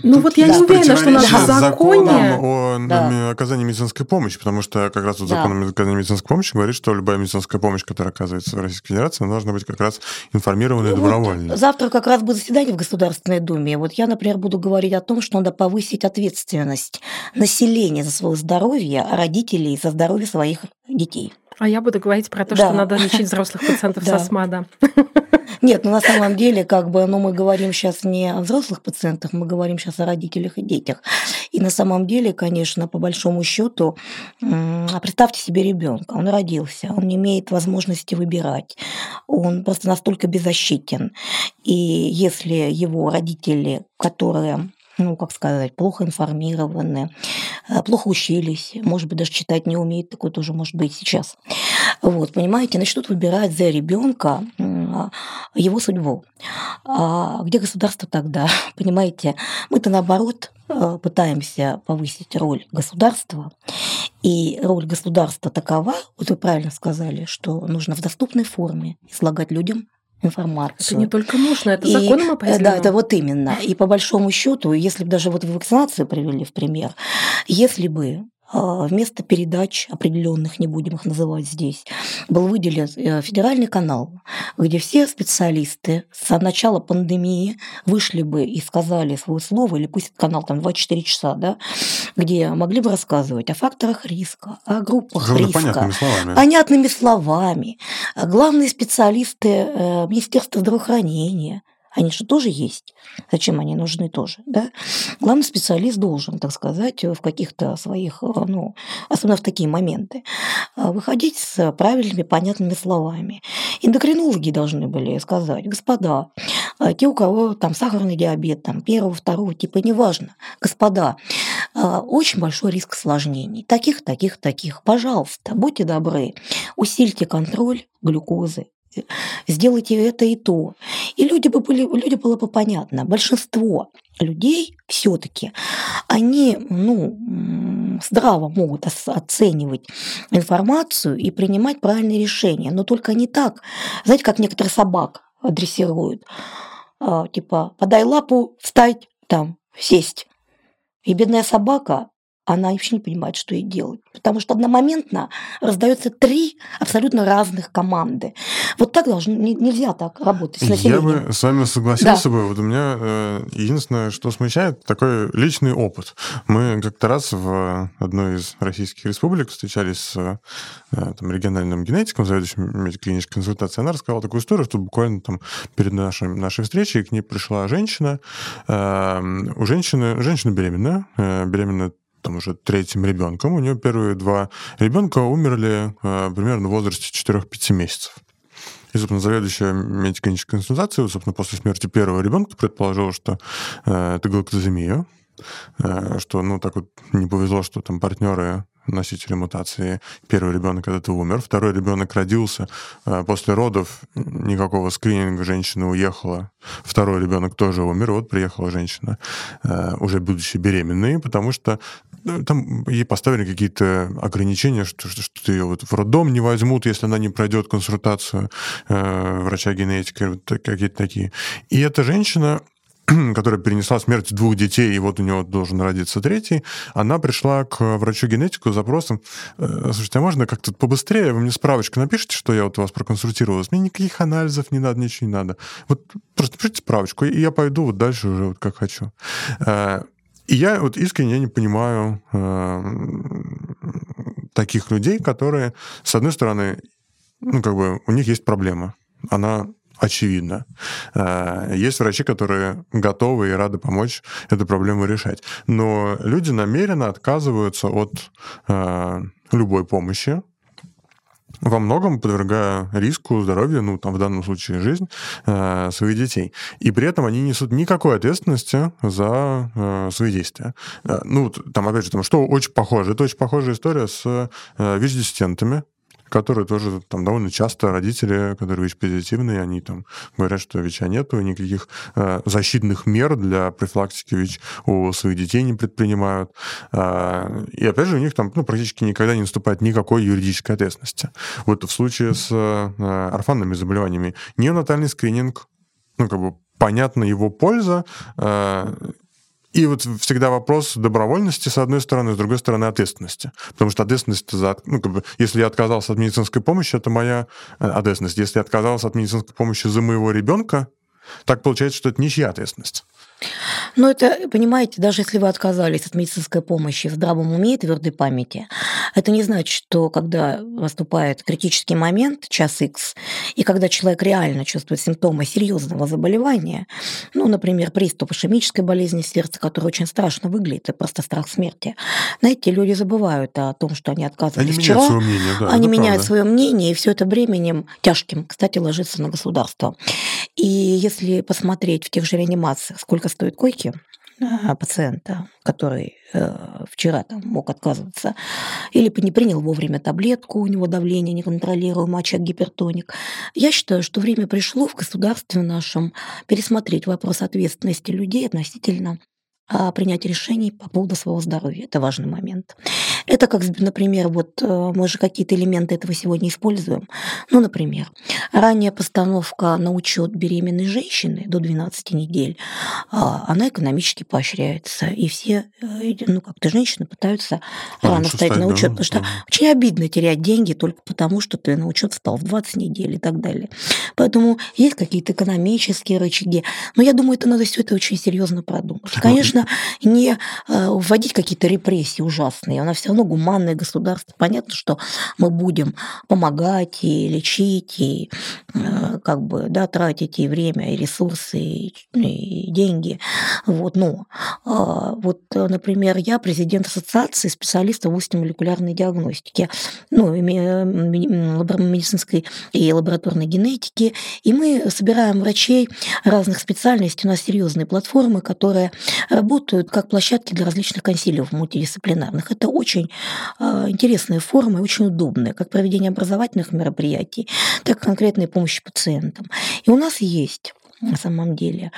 Speaker 3: Ну вот я да. не уверена, что у нас в законе...
Speaker 1: о да. оказании медицинской помощи, потому что как раз вот да. закон о оказании медицинской помощи говорит, что любая медицинская помощь, которая оказывается в Российской Федерации, должна быть как раз информированной и добровольной.
Speaker 2: Вот завтра как раз будет заседание в Государственной Думе. Вот я, например, буду говорить о том, что надо повысить ответственность населения за свое здоровье, а родителей за здоровье своих детей.
Speaker 3: А я буду говорить про то, да. что надо лечить взрослых пациентов со СМА, да.
Speaker 2: Нет, ну на самом деле, как бы, ну мы говорим сейчас не о взрослых пациентах, мы говорим сейчас о родителях и детях. И на самом деле, конечно, по большому счету, а представьте себе ребенка, он родился, он не имеет возможности выбирать, он просто настолько беззащитен. И если его родители, которые ну, как сказать, плохо информированы, э, плохо учились, может быть, даже читать не умеют, такое тоже может быть сейчас. Вот, понимаете, начнут выбирать за ребенка его судьбу. А где государство тогда? Понимаете, мы-то наоборот э, пытаемся повысить роль государства, и роль государства такова, вот вы правильно сказали, что нужно в доступной форме излагать людям информацию.
Speaker 3: Это не только нужно, это и, законом определено.
Speaker 2: Да, это вот именно. И по большому счету, если бы даже вот вакцинацию привели в пример, если бы вместо передач определенных, не будем их называть здесь, был выделен э, федеральный канал, где все специалисты с начала пандемии вышли бы и сказали свое слово, или пусть канал там 24 часа, да, где могли бы рассказывать о факторах риска, о группах Главное, риска.
Speaker 1: Понятными словами.
Speaker 2: Понятными словами. Главные специалисты э, Министерства здравоохранения – Они же тоже есть. Зачем они нужны тоже? Да? Главный специалист должен, так сказать, в каких-то своих, э, ну, особенно в такие моменты, э, выходить с правильными, понятными словами. Эндокринологи должны были сказать, господа, э, те, у кого там сахарный диабет, там первого, второго типа, неважно, господа, очень большой риск осложнений. Таких, таких, таких. Пожалуйста, будьте добры, усильте контроль глюкозы, сделайте это и то. И люди бы были, люди было бы понятно. Большинство людей все-таки, они ну, здраво могут оценивать информацию и принимать правильные решения, но только не так. Знаете, как некоторые собак дрессируют. А, типа, подай лапу, встать, там, сесть. И бедная собака она вообще не понимает, что ей делать. Потому что одномоментно раздаются три абсолютно разных команды. Вот так должно, нельзя так работать с населением.
Speaker 1: Я бы с вами согласился да. бы. Вот у меня э, единственное, что смущает, такой личный опыт. Мы как-то раз в одной из российских республик встречались с э, там, региональным генетиком, заведующим медико-клинической консультацией. Она рассказала такую историю, что буквально там перед нашей, нашей встречей к ней пришла женщина. Э, у женщины, женщина беременная, э, беременная там уже третьим ребенком. У нее первые два ребенка умерли э, примерно в возрасте 4-5 месяцев. И, собственно, заведующая медико-клинической консультацией, собственно, после смерти первого ребенка предположила, что э, это галактоземия, э, что, ну, так вот не повезло, что там партнеры носители мутации. Первый ребенок когда-то умер, второй ребенок родился. Э, после родов никакого скрининга женщина уехала. Второй ребенок тоже умер. Вот приехала женщина, э, уже будучи беременной, потому что ну, там ей поставили какие-то ограничения, что, что, что ее вот в роддом не возьмут, если она не пройдет консультацию э, врача-генетика, вот какие-то такие. И эта женщина которая перенесла смерть двух детей, и вот у него должен родиться третий, она пришла к врачу-генетику с запросом, «Э, слушайте, а можно как-то побыстрее, вы мне справочку напишите, что я вот вас проконсультировалась, мне никаких анализов не надо, ничего не надо. Вот просто пишите справочку, и я пойду вот дальше уже вот как хочу. И я вот искренне не понимаю э, таких людей, которые, с одной стороны, ну, как бы у них есть проблема. Она очевидно. Э, есть врачи, которые готовы и рады помочь эту проблему решать. Но люди намеренно отказываются от э, любой помощи, во многом подвергая риску здоровья, ну, там, в данном случае жизнь э, своих детей. И при этом они несут никакой ответственности за э, свои действия. Э, ну, там, опять же, там, что очень похоже. Это очень похожая история с э, ВИЧ-диссидентами, которые тоже там довольно часто родители, которые ВИЧ-позитивные, они там говорят, что ВИЧа нету, никаких э, защитных мер для профилактики ВИЧ у своих детей не предпринимают. Э, и опять же, у них там ну, практически никогда не наступает никакой юридической ответственности. Вот в случае с э, орфанными заболеваниями неонатальный скрининг, ну, как бы понятна его польза, э, и вот всегда вопрос добровольности, с одной стороны, с другой стороны, ответственности. Потому что ответственность за... Ну, как бы, если я отказался от медицинской помощи, это моя э, ответственность. Если я отказался от медицинской помощи за моего ребенка, так получается, что это ничья ответственность.
Speaker 2: Но это, понимаете, даже если вы отказались от медицинской помощи в здравом уме и твердой памяти, это не значит, что когда наступает критический момент, час X, и когда человек реально чувствует симптомы серьезного заболевания, ну, например, приступ ишемической болезни сердца, который очень страшно выглядит, это просто страх смерти, знаете, люди забывают о том, что они отказывались
Speaker 1: они
Speaker 2: вчера,
Speaker 1: меняют свое мнение, да,
Speaker 2: они меняют
Speaker 1: правда.
Speaker 2: свое мнение, и все это бременем тяжким, кстати, ложится на государство. И если посмотреть в тех же реанимациях, сколько стоят койки пациента, который э, вчера там мог отказываться, или не принял вовремя таблетку, у него давление неконтролируемое, очаг гипертоник. Я считаю, что время пришло в государстве нашем пересмотреть вопрос ответственности людей относительно а, принять решений по поводу своего здоровья. Это важный момент. Это как, например, вот э, мы же какие-то элементы этого сегодня используем. Ну, например, ранняя постановка на учет беременной женщины до 12 недель, а, она экономически поощряется. И все, э, ну, как-то женщины пытаются а, рано встать на учет, да, потому что да. очень обидно терять деньги только потому, что ты на учет встал в 20 недель и так далее. Поэтому есть какие-то экономические рычаги. Но я думаю, это надо все это очень серьезно продумать. Конечно, Конечно, не э, вводить какие-то репрессии ужасные. У нас все равно гуманное государство. Понятно, что мы будем помогать и лечить, и э, как бы, да, тратить и время, и ресурсы, и, и деньги. Вот, но а, вот, например, я президент ассоциации специалистов в области молекулярной диагностики, ну, медицинской и лабораторной генетики, и мы собираем врачей разных специальностей. У нас серьезные платформы, которые работают как площадки для различных консилиумов мультидисциплинарных. Это очень а, интересные формы, очень удобные, как проведение образовательных мероприятий, так и конкретной помощи пациентам. И у нас есть на самом деле.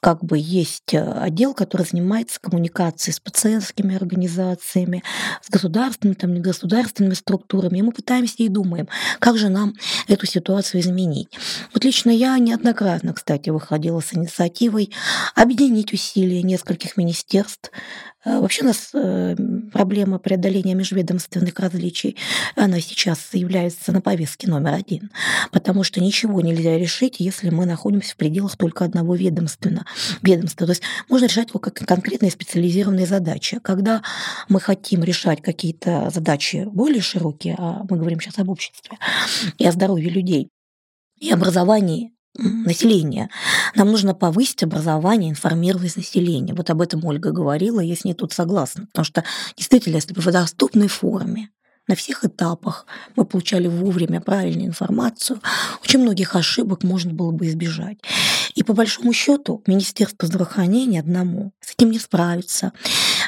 Speaker 2: Как бы есть э, отдел, который занимается коммуникацией с пациентскими организациями, с государственными, там, негосударственными структурами. И мы пытаемся и думаем, как же нам эту ситуацию изменить. Вот лично я неоднократно, кстати, выходила с инициативой объединить усилия нескольких министерств, вообще у нас э, проблема преодоления межведомственных различий, она сейчас является на повестке номер один, потому что ничего нельзя решить, если мы находимся в пределах только одного ведомства. ведомства. То есть можно решать только конкретные специализированные задачи. Когда мы хотим решать какие-то задачи более широкие, а мы говорим сейчас об обществе и о здоровье людей, и образовании, населения. Нам нужно повысить образование, информированность населения. Вот об этом Ольга говорила, я с ней тут согласна. Потому что действительно, если бы в доступной форме на всех этапах мы получали вовремя правильную информацию, очень многих ошибок можно было бы избежать. И по большому счету Министерство здравоохранения одному с этим не справится.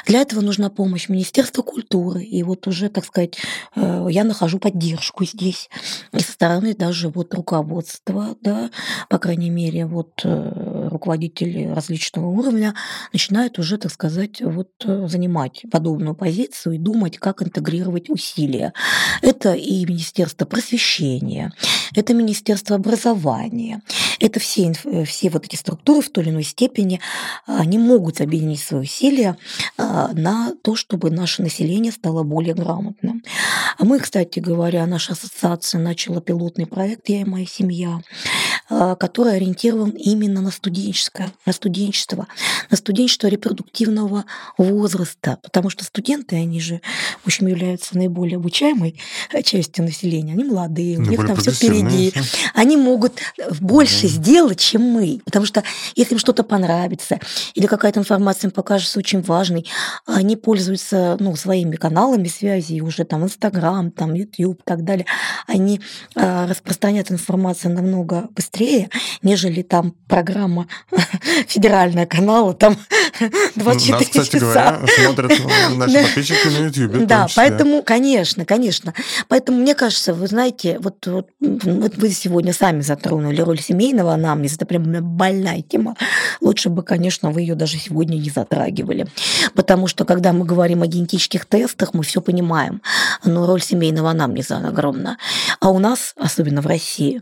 Speaker 2: Для этого нужна помощь Министерства культуры. И вот уже, так сказать, э, я нахожу поддержку здесь. И со стороны даже вот руководства, да, по крайней мере, вот э, руководители различного уровня начинают уже, так сказать, вот э, занимать подобную позицию и думать, как интегрировать усилия. Это и Министерство просвещения, это Министерство образования, это все, все вот эти структуры в той или иной степени, они могут объединить свои усилия на то, чтобы наше население стало более грамотным. А мы, кстати говоря, наша ассоциация начала пилотный проект «Я и моя семья», а, который ориентирован именно на студенческое, на студенчество, на студенчество репродуктивного возраста, потому что студенты, они же, в общем, являются наиболее обучаемой частью населения, они молодые, у них там все впереди, они могут больше сделать, чем мы, потому что если им что-то понравится или какая-то информация им покажется очень важной, они пользуются ну, своими каналами связи, уже там Инстаграм, там YouTube и так далее, они а, распространяют информацию намного быстрее, нежели там программа федеральная канала, там 24 Нас,
Speaker 1: кстати часа. говоря, смотрят наши подписчики на YouTube.
Speaker 2: Да, поэтому, конечно, конечно. Поэтому, мне кажется, вы знаете, вот, вот, вот вы сегодня сами затронули роль семейного анамнеза, это прям больная тема. Лучше бы, конечно, вы ее даже сегодня не затрагивали. Потому что, когда мы говорим о генетических тестах, мы все понимаем. Но роль семейного анамнеза огромна. А у нас, особенно в России,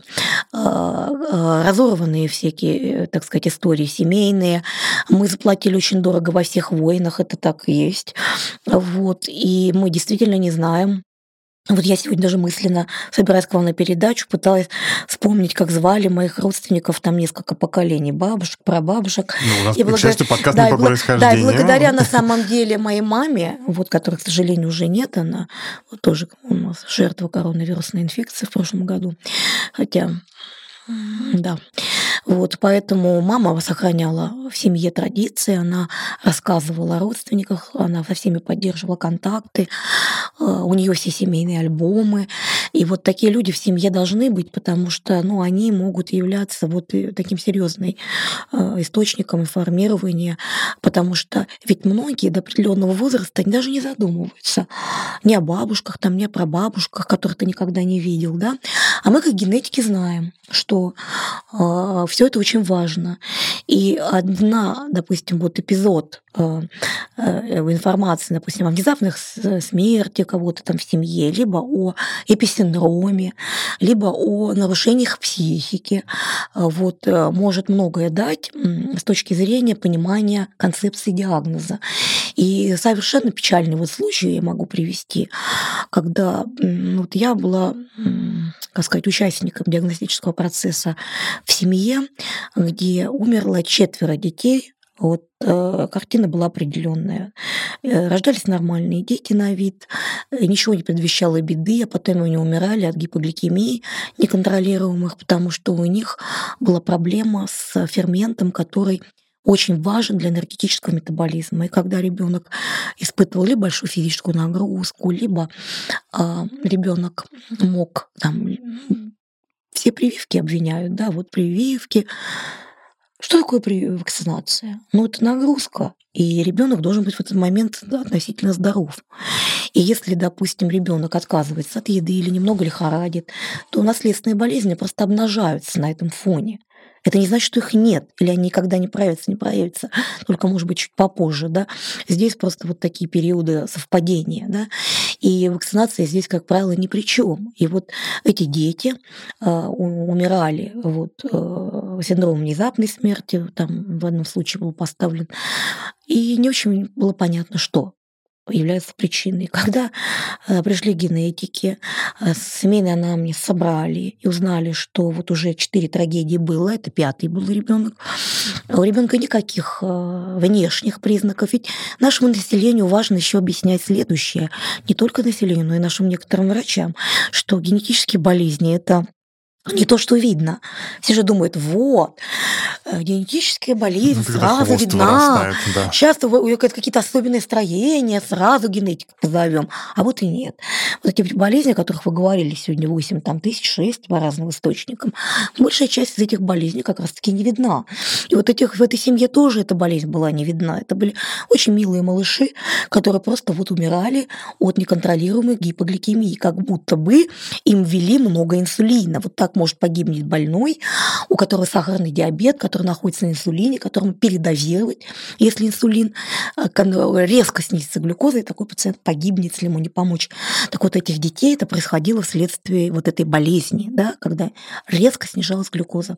Speaker 2: э, разорванные всякие, так сказать, истории семейные. Мы заплатили очень дорого во всех войнах, это так и есть. Вот. И мы действительно не знаем, вот я сегодня даже мысленно, собираясь к вам на передачу, пыталась вспомнить, как звали моих родственников, там несколько поколений, бабушек, прабабушек.
Speaker 1: Ну, у нас, и благодаря... к счастью, подкаст да, не по происхождению.
Speaker 2: Да, и благодаря на самом деле моей маме, вот которой, к сожалению, уже нет, она вот тоже у нас жертва коронавирусной инфекции в прошлом году. Хотя, да. Вот, поэтому мама сохраняла в семье традиции, она рассказывала о родственниках, она со всеми поддерживала контакты, у нее все семейные альбомы. И вот такие люди в семье должны быть, потому что ну, они могут являться вот таким серьезным э, источником информирования, потому что ведь многие до определенного возраста даже не задумываются ни о бабушках, там, ни о прабабушках, которых ты никогда не видел, да. А мы как генетики знаем, что э, все это очень важно. И одна, допустим, вот эпизод э, э, информации, допустим, о внезапных смерти кого-то там в семье, либо о эписиндроме, либо о нарушениях психики, вот, э, может многое дать с точки зрения понимания концепции диагноза. И совершенно печальный вот случай я могу привести, когда вот я была, как сказать, участником диагностического процесса в семье, где умерло четверо детей Вот э, картина была определенная. Э, рождались нормальные дети на вид, э, ничего не предвещало беды, а потом они умирали от гипогликемии неконтролируемых, потому что у них была проблема с ферментом, который очень важен для энергетического метаболизма. И когда ребенок испытывал либо большую физическую нагрузку, либо а, ребенок мог там все прививки обвиняют, да, вот прививки. Что такое вакцинация? Ну, это нагрузка, и ребенок должен быть в этот момент да, относительно здоров. И если, допустим, ребенок отказывается от еды или немного лихорадит, то наследственные болезни просто обнажаются на этом фоне. Это не значит, что их нет, или они никогда не проявятся, не проявятся, только, может быть, чуть попозже, да. Здесь просто вот такие периоды совпадения, да. И вакцинация здесь, как правило, ни при чем. И вот эти дети э, умирали вот, э, синдромом внезапной смерти, там в одном случае был поставлен, и не очень было понятно, что является причиной. Когда э, пришли генетики, э, семейный анамнез собрали и узнали, что вот уже четыре трагедии было, это пятый был ребенок, у ребенка никаких э, внешних признаков. Ведь нашему населению важно еще объяснять следующее, не только населению, но и нашим некоторым врачам, что генетические болезни это не то, что видно. Все же думают, вот, э, генетическая болезнь ну, сразу видна. да. Сейчас какие-то особенные строения, сразу генетику позовем. А вот и нет. Вот эти болезни, о которых вы говорили сегодня, 8 там, тысяч, 6 по разным источникам, большая часть из этих болезней как раз-таки не видна. И вот этих, в этой семье тоже эта болезнь была не видна. Это были очень милые малыши, которые просто вот умирали от неконтролируемой гипогликемии, как будто бы им ввели много инсулина. Вот так так может погибнуть больной, у которого сахарный диабет, который находится на инсулине, которому передозировать. Если инсулин э, резко снизится глюкоза, и такой пациент погибнет, если ему не помочь. Так вот, этих детей это происходило вследствие вот этой болезни, да, когда резко снижалась глюкоза.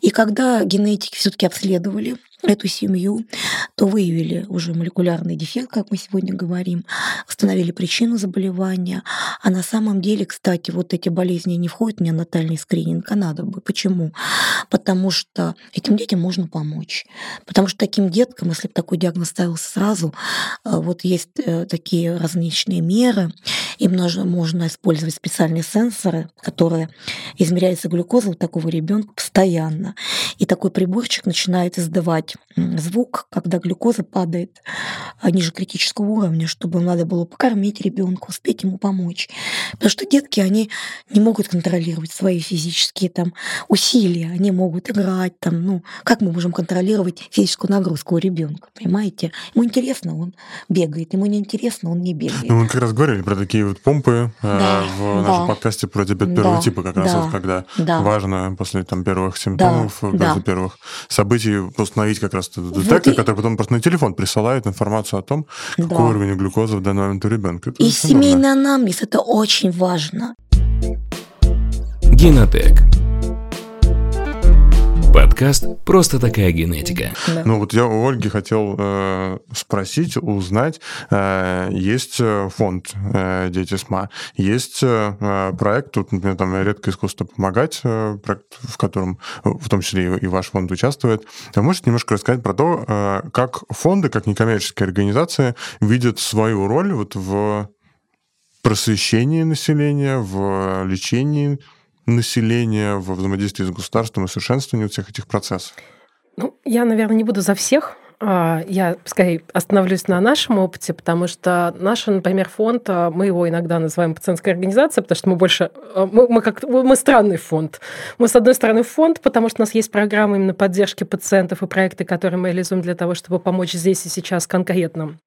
Speaker 2: И когда генетики все-таки обследовали эту семью, то выявили уже молекулярный дефект, как мы сегодня говорим, установили причину заболевания. А на самом деле, кстати, вот эти болезни не входят в неонатальный скрининг, а надо бы. Почему? Потому что этим детям можно помочь. Потому что таким деткам, если бы такой диагноз ставился сразу, э, вот есть э, такие различные меры, им нужно, можно использовать специальные сенсоры, которые измеряются глюкоза у такого ребенка постоянно. И такой приборчик начинает издавать звук, когда глюкоза падает а, ниже критического уровня, чтобы надо было покормить ребенка, успеть ему помочь. Потому что детки, они не могут контролировать свои физические там, усилия, они могут играть. Там, ну, как мы можем контролировать физическую нагрузку у ребенка, понимаете? Ему интересно, он бегает, ему не интересно, он не бегает.
Speaker 1: Ну, мы как раз говорили про такие вот помпы э, да, в нашем да. подкасте про диабет первого да, типа, как раз да, вот когда да. важно после там первых симптомов, да, да. первых событий установить как раз этот детектор, вот который потом просто на телефон присылает информацию о том, да. какой уровень глюкозы в данный момент у ребенка.
Speaker 2: Это И семейный анамнез это очень важно.
Speaker 4: Генотек Подкаст «Просто такая генетика».
Speaker 1: Да. Ну вот я у Ольги хотел э, спросить, узнать. Э, есть э, фонд э, «Дети СМА», есть э, проект, тут, например, там «Редкое искусство помогать», э, проект, в котором в том числе и, и ваш фонд участвует. Вы можете немножко рассказать про то, э, как фонды, как некоммерческие организации видят свою роль вот в просвещении населения, в лечении населения во взаимодействии с государством и совершенствованию всех этих процессов?
Speaker 3: Ну, я, наверное, не буду за всех а, я, скорее, остановлюсь на нашем опыте, потому что наш, например, фонд, а, мы его иногда называем пациентской организацией, потому что мы больше, а, мы, мы как мы странный фонд. Мы, с одной стороны, фонд, потому что у нас есть программы именно поддержки пациентов и проекты, которые мы реализуем для того, чтобы помочь здесь и сейчас конкретно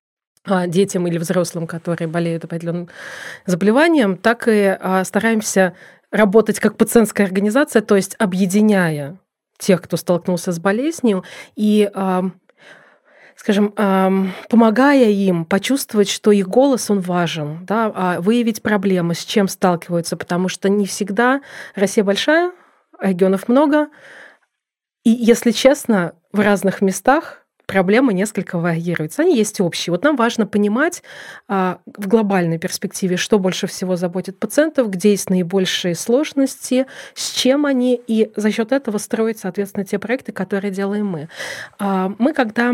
Speaker 3: детям или взрослым, которые болеют определенным заболеванием, так и стараемся работать как пациентская организация, то есть объединяя тех, кто столкнулся с болезнью, и скажем, помогая им почувствовать, что их голос, он важен, да, а выявить проблемы, с чем сталкиваются, потому что не всегда Россия большая, регионов много, и, если честно, в разных местах проблемы несколько варьируются. Они есть общие. Вот нам важно понимать а, в глобальной перспективе, что больше всего заботит пациентов, где есть наибольшие сложности, с чем они, и за счет этого строить, соответственно, те проекты, которые делаем мы. А, мы, когда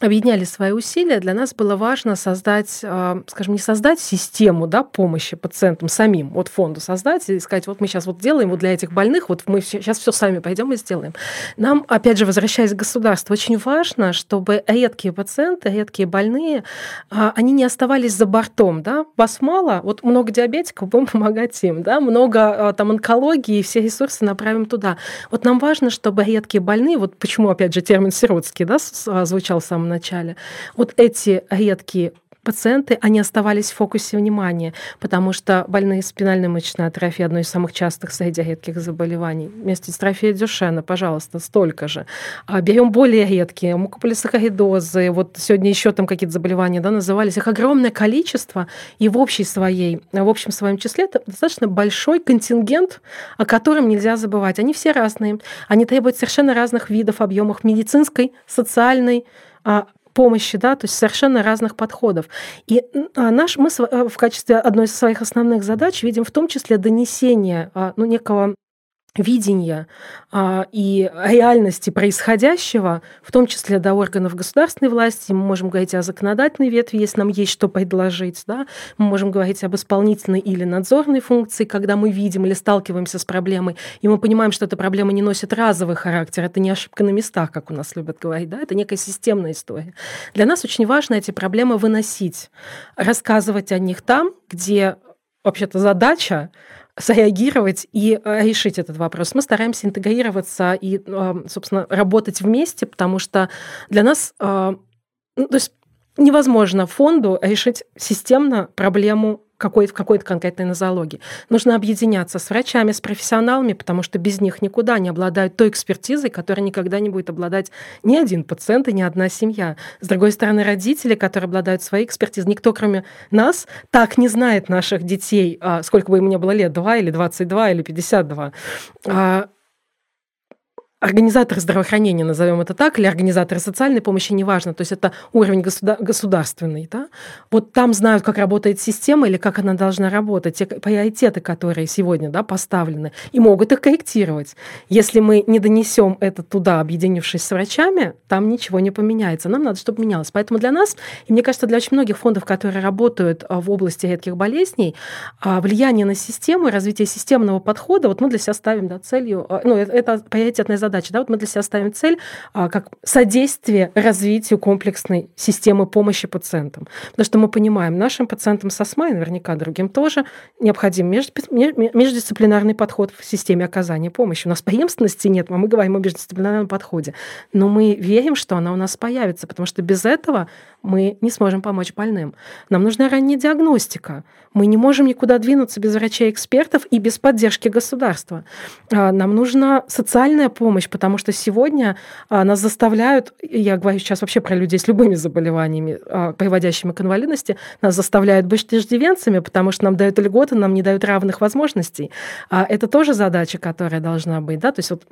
Speaker 3: объединяли свои усилия, для нас было важно создать, а, скажем, не создать систему да, помощи пациентам самим, вот фонду создать и сказать, вот мы сейчас вот делаем вот для этих больных, вот мы сейчас все сами пойдем и сделаем. Нам, опять же, возвращаясь к государству, очень важно, чтобы редкие пациенты, редкие больные, а, они не оставались за бортом. Да? Вас мало, вот много диабетиков, будем помогать им, да? много а, там онкологии, все ресурсы направим туда. Вот нам важно, чтобы редкие больные, вот почему, опять же, термин сиротский да, звучал сам начале. Вот эти редкие пациенты, они оставались в фокусе внимания, потому что больные спинальной мышечной атрофией одно из самых частых среди редких заболеваний. Вместе дистрофия Дюшена, пожалуйста, столько же. А берем более редкие, мукополисахаридозы, вот сегодня еще там какие-то заболевания да, назывались. Их огромное количество, и в общей своей, в общем своем числе это достаточно большой контингент, о котором нельзя забывать. Они все разные, они требуют совершенно разных видов, объемов медицинской, социальной, помощи, да, то есть совершенно разных подходов. И а, наш, мы в качестве одной из своих основных задач видим в том числе донесение а, ну, некого видения а, и реальности происходящего, в том числе до органов государственной власти. Мы можем говорить о законодательной ветви, если нам есть что предложить. Да? Мы можем говорить об исполнительной или надзорной функции, когда мы видим или сталкиваемся с проблемой, и мы понимаем, что эта проблема не носит разовый характер, это не ошибка на местах, как у нас любят говорить, да? это некая системная история. Для нас очень важно эти проблемы выносить, рассказывать о них там, где вообще-то задача среагировать и э, решить этот вопрос. Мы стараемся интегрироваться и, э, собственно, работать вместе, потому что для нас, э, ну, то есть невозможно фонду решить системно проблему какой-то, какой-то конкретной нозологии. Нужно объединяться с врачами, с профессионалами, потому что без них никуда не обладают той экспертизой, которой никогда не будет обладать ни один пациент и ни одна семья. С другой стороны, родители, которые обладают своей экспертизой, никто, кроме нас, так не знает наших детей, а, сколько бы им ни было лет, 2 или 22 или 52 организаторы здравоохранения, назовем это так, или организаторы социальной помощи, неважно, то есть это уровень государ- государственный, да, вот там знают, как работает система или как она должна работать, те приоритеты, которые сегодня да, поставлены, и могут их корректировать. Если мы не донесем это туда, объединившись с врачами, там ничего не поменяется. Нам надо, чтобы менялось. Поэтому для нас, и мне кажется, для очень многих фондов, которые работают а, в области редких болезней, а, влияние на систему, развитие системного подхода, вот мы для себя ставим да, целью, а, ну, это приоритетная задача задача. Да? Вот мы для себя ставим цель а, как содействие развитию комплексной системы помощи пациентам. Потому что мы понимаем, нашим пациентам с астмой, наверняка другим тоже, необходим междисциплинарный подход в системе оказания помощи. У нас преемственности нет, а мы говорим о междисциплинарном подходе. Но мы верим, что она у нас появится, потому что без этого мы не сможем помочь больным. Нам нужна ранняя диагностика. Мы не можем никуда двинуться без врачей-экспертов и без поддержки государства. А, нам нужна социальная помощь, потому что сегодня а, нас заставляют, я говорю сейчас вообще про людей с любыми заболеваниями, а, приводящими к инвалидности, нас заставляют быть иждивенцами, потому что нам дают льготы, нам не дают равных возможностей. Это тоже задача, которая должна быть. Да? То есть вот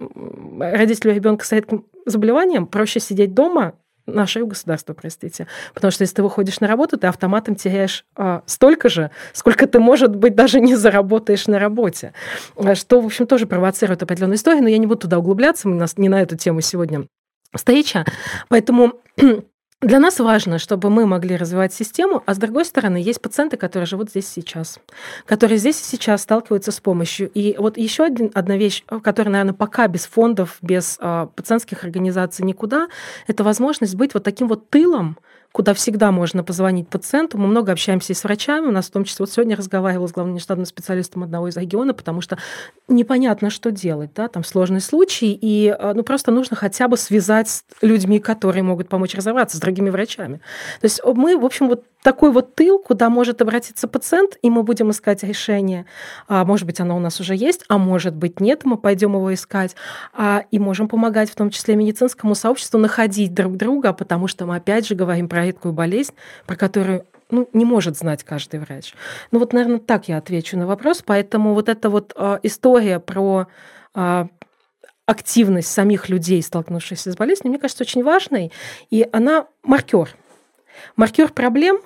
Speaker 3: родителю ребенка с редким заболеванием проще сидеть дома наше государство, простите. Потому что если ты выходишь на работу, ты автоматом теряешь а, столько же, сколько ты, может быть, даже не заработаешь на работе. А, что, в общем, тоже провоцирует определенную историю, но я не буду туда углубляться, у нас не на эту тему сегодня встреча. Поэтому для нас важно, чтобы мы могли развивать систему, а с другой стороны, есть пациенты, которые живут здесь сейчас, которые здесь и сейчас сталкиваются с помощью. И вот еще один, одна вещь, которая, наверное, пока без фондов, без э, пациентских организаций никуда, это возможность быть вот таким вот тылом, куда всегда можно позвонить пациенту. Мы много общаемся и с врачами. У нас в том числе вот сегодня разговаривала с главным штатным специалистом одного из регионов, потому что непонятно, что делать. Да? Там сложный случай, и а, ну, просто нужно хотя бы связать с людьми, которые могут помочь разобраться, с другими врачами. То есть мы, в общем, вот такой вот тыл, куда может обратиться пациент, и мы будем искать решение. А, может быть, оно у нас уже есть, а может быть, нет, мы пойдем его искать. А, и можем помогать в том числе медицинскому сообществу находить друг друга, потому что мы опять же говорим про редкую болезнь, про которую ну, не может знать каждый врач. Ну вот, наверное, так я отвечу на вопрос. Поэтому вот эта вот э, история про э, активность самих людей, столкнувшихся с болезнью, мне кажется, очень важной, и она маркер. Маркер проблем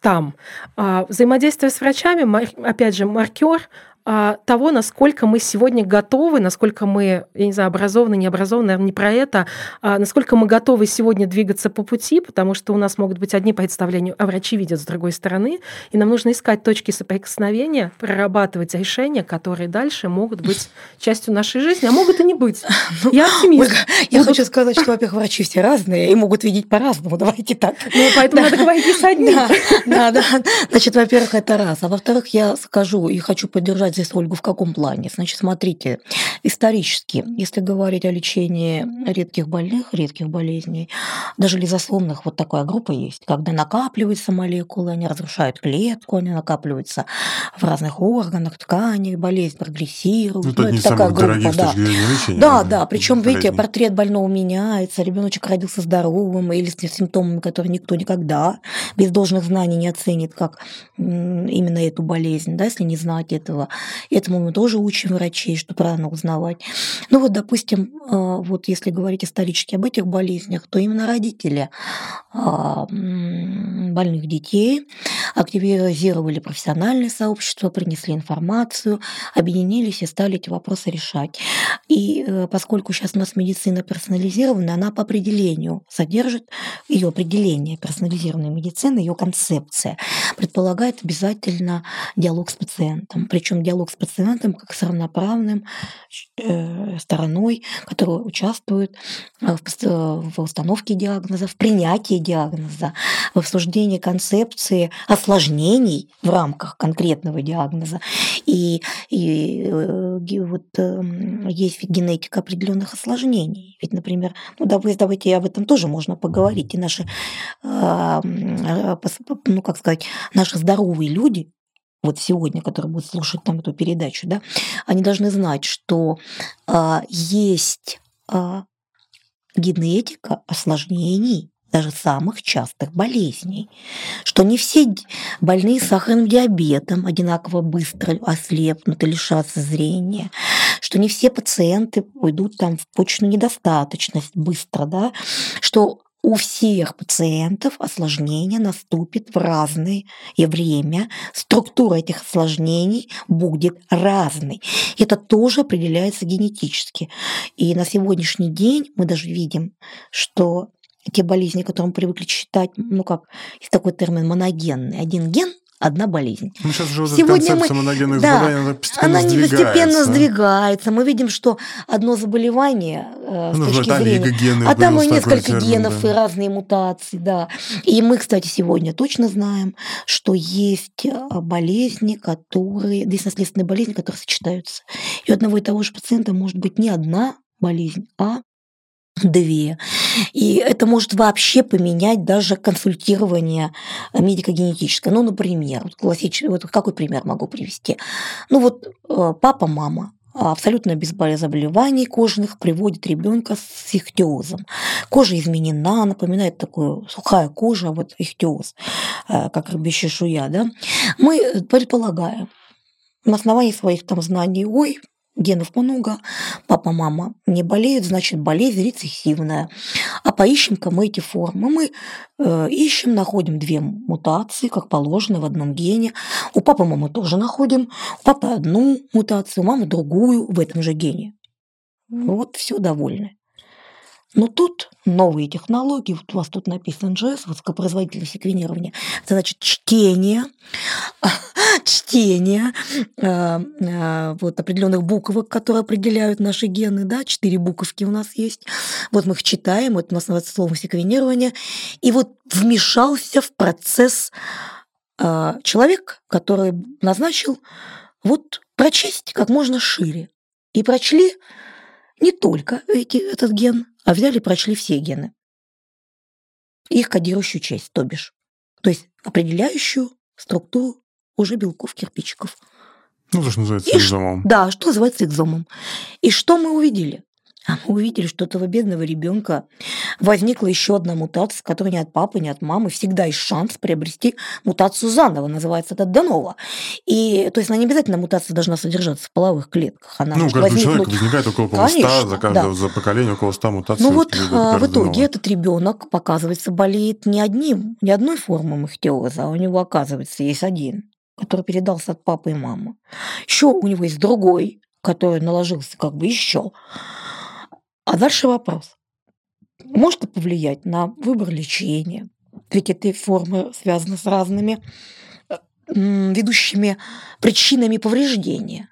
Speaker 3: там. А взаимодействие с врачами, опять же, маркер того, насколько мы сегодня готовы, насколько мы, я не знаю, образованы, не образованы, наверное, не про это, а насколько мы готовы сегодня двигаться по пути, потому что у нас могут быть одни представления, а врачи видят с другой стороны, и нам нужно искать точки соприкосновения, прорабатывать решения, которые дальше могут быть частью нашей жизни, а могут и не быть.
Speaker 2: Ну, я оптимист. Я хочу сказать, что, во-первых, врачи все разные и могут видеть по-разному, давайте так.
Speaker 3: Ну, поэтому надо говорить с одним.
Speaker 2: Да, да. Значит, во-первых, это раз. А во-вторых, я скажу и хочу поддержать здесь Ольгу в каком плане? Значит, смотрите, исторически, если говорить о лечении редких больных, редких болезней, даже лизосомных, вот такая группа есть, когда накапливаются молекулы, они разрушают клетку, они накапливаются в разных органах, тканях, болезнь прогрессирует.
Speaker 1: Это, ну, это такая группа, да.
Speaker 2: Лечения, да, да, причем, видите, портрет больного меняется, ребеночек родился здоровым или с симптомами, которые никто никогда без должных знаний не оценит, как именно эту болезнь, да, если не знать этого. Этому мы тоже учим врачей, что рано узнавать. Ну вот, допустим, а, вот если говорить исторически об этих болезнях, то именно родители а, больных детей активизировали профессиональное сообщество, принесли информацию, объединились и стали эти вопросы решать. И э, поскольку сейчас у нас медицина персонализированная, она по определению содержит ее определение персонализированной медицины, ее концепция предполагает обязательно диалог с пациентом. Причем диалог с пациентом как с равноправным э, стороной, которая участвует в, в установке диагноза, в принятии диагноза, в обсуждении концепции осложнений в рамках конкретного диагноза. И, и э, вот эм, есть генетика определенных осложнений. Ведь, например, ну давайте, давайте об этом тоже можно поговорить. И наши, а, ну как сказать, наши здоровые люди, вот сегодня, которые будут слушать там эту передачу, да, они должны знать, что а, есть а, генетика осложнений даже самых частых болезней, что не все больные сахарным диабетом одинаково быстро ослепнут и лишатся зрения, что не все пациенты уйдут там в почечную недостаточность быстро, да, что у всех пациентов осложнение наступит в разное время. Структура этих осложнений будет разной. Это тоже определяется генетически. И на сегодняшний день мы даже видим, что те болезни, которые мы привыкли считать, ну как, есть такой термин моногенный. Один ген одна болезнь.
Speaker 1: Ну, сейчас уже Сегодня мы, моногенных да, заболеваний
Speaker 2: она постепенно она постепенно сдвигается. Мы видим, что одно заболевание э, с ну, точки там зрения... Гены а там и несколько термин, генов да. и разные мутации, да. И мы, кстати, сегодня точно знаем, что есть э, болезни, которые... Здесь наследственные болезни, которые сочетаются. И у одного и того же пациента может быть не одна болезнь, а две. И это может вообще поменять даже консультирование медико-генетическое. Ну, например, вот классический, вот какой пример могу привести? Ну вот э, папа, мама, абсолютно без заболеваний кожных приводит ребенка с ихтиозом. Кожа изменена, напоминает такую сухая кожа, вот ихтиоз, э, как рыбья да. Мы предполагаем, на основании своих там знаний, ой, генов много, папа, мама не болеют, значит, болезнь рецессивная. А поищем-ка мы эти формы. Мы э, ищем, находим две мутации, как положено, в одном гене. У папы, мамы тоже находим. У папы одну мутацию, у мамы другую в этом же гене. Вот все довольны. Но тут новые технологии, вот у вас тут написано NGS, высокопроизводительное секвенирование, это значит чтение, чтение э, э, вот определенных буквок, которые определяют наши гены, да, четыре буковки у нас есть, вот мы их читаем, вот у нас называется слово секвенирование, и вот вмешался в процесс э, человек, который назначил вот прочесть как можно шире. И прочли не только эти, этот ген, а взяли и прочли все гены. Их кодирующую часть, то бишь. То есть определяющую структуру уже белков кирпичиков.
Speaker 1: Ну, то, что называется и экзомом.
Speaker 2: Да, что называется экзомом. И что мы увидели? А мы увидели, что у этого бедного ребенка возникла еще одна мутация, которая ни от папы, ни от мамы. Всегда есть шанс приобрести мутацию заново. Называется это Данова. И, то есть она не обязательно мутация должна содержаться в половых клетках. Она
Speaker 1: ну, каждый возникнуть... человек возникает около 100, Конечно, за, каждое, да. за поколение около 100 мутаций.
Speaker 2: Ну вот а, в итоге Данова. этот ребенок, показывается, болеет не одним, не одной формой махтиоза, а у него, оказывается, есть один, который передался от папы и мамы. Еще у него есть другой, который наложился как бы еще. А дальше вопрос. Может это повлиять на выбор лечения? Ведь эти формы связаны с разными э, ведущими причинами повреждения.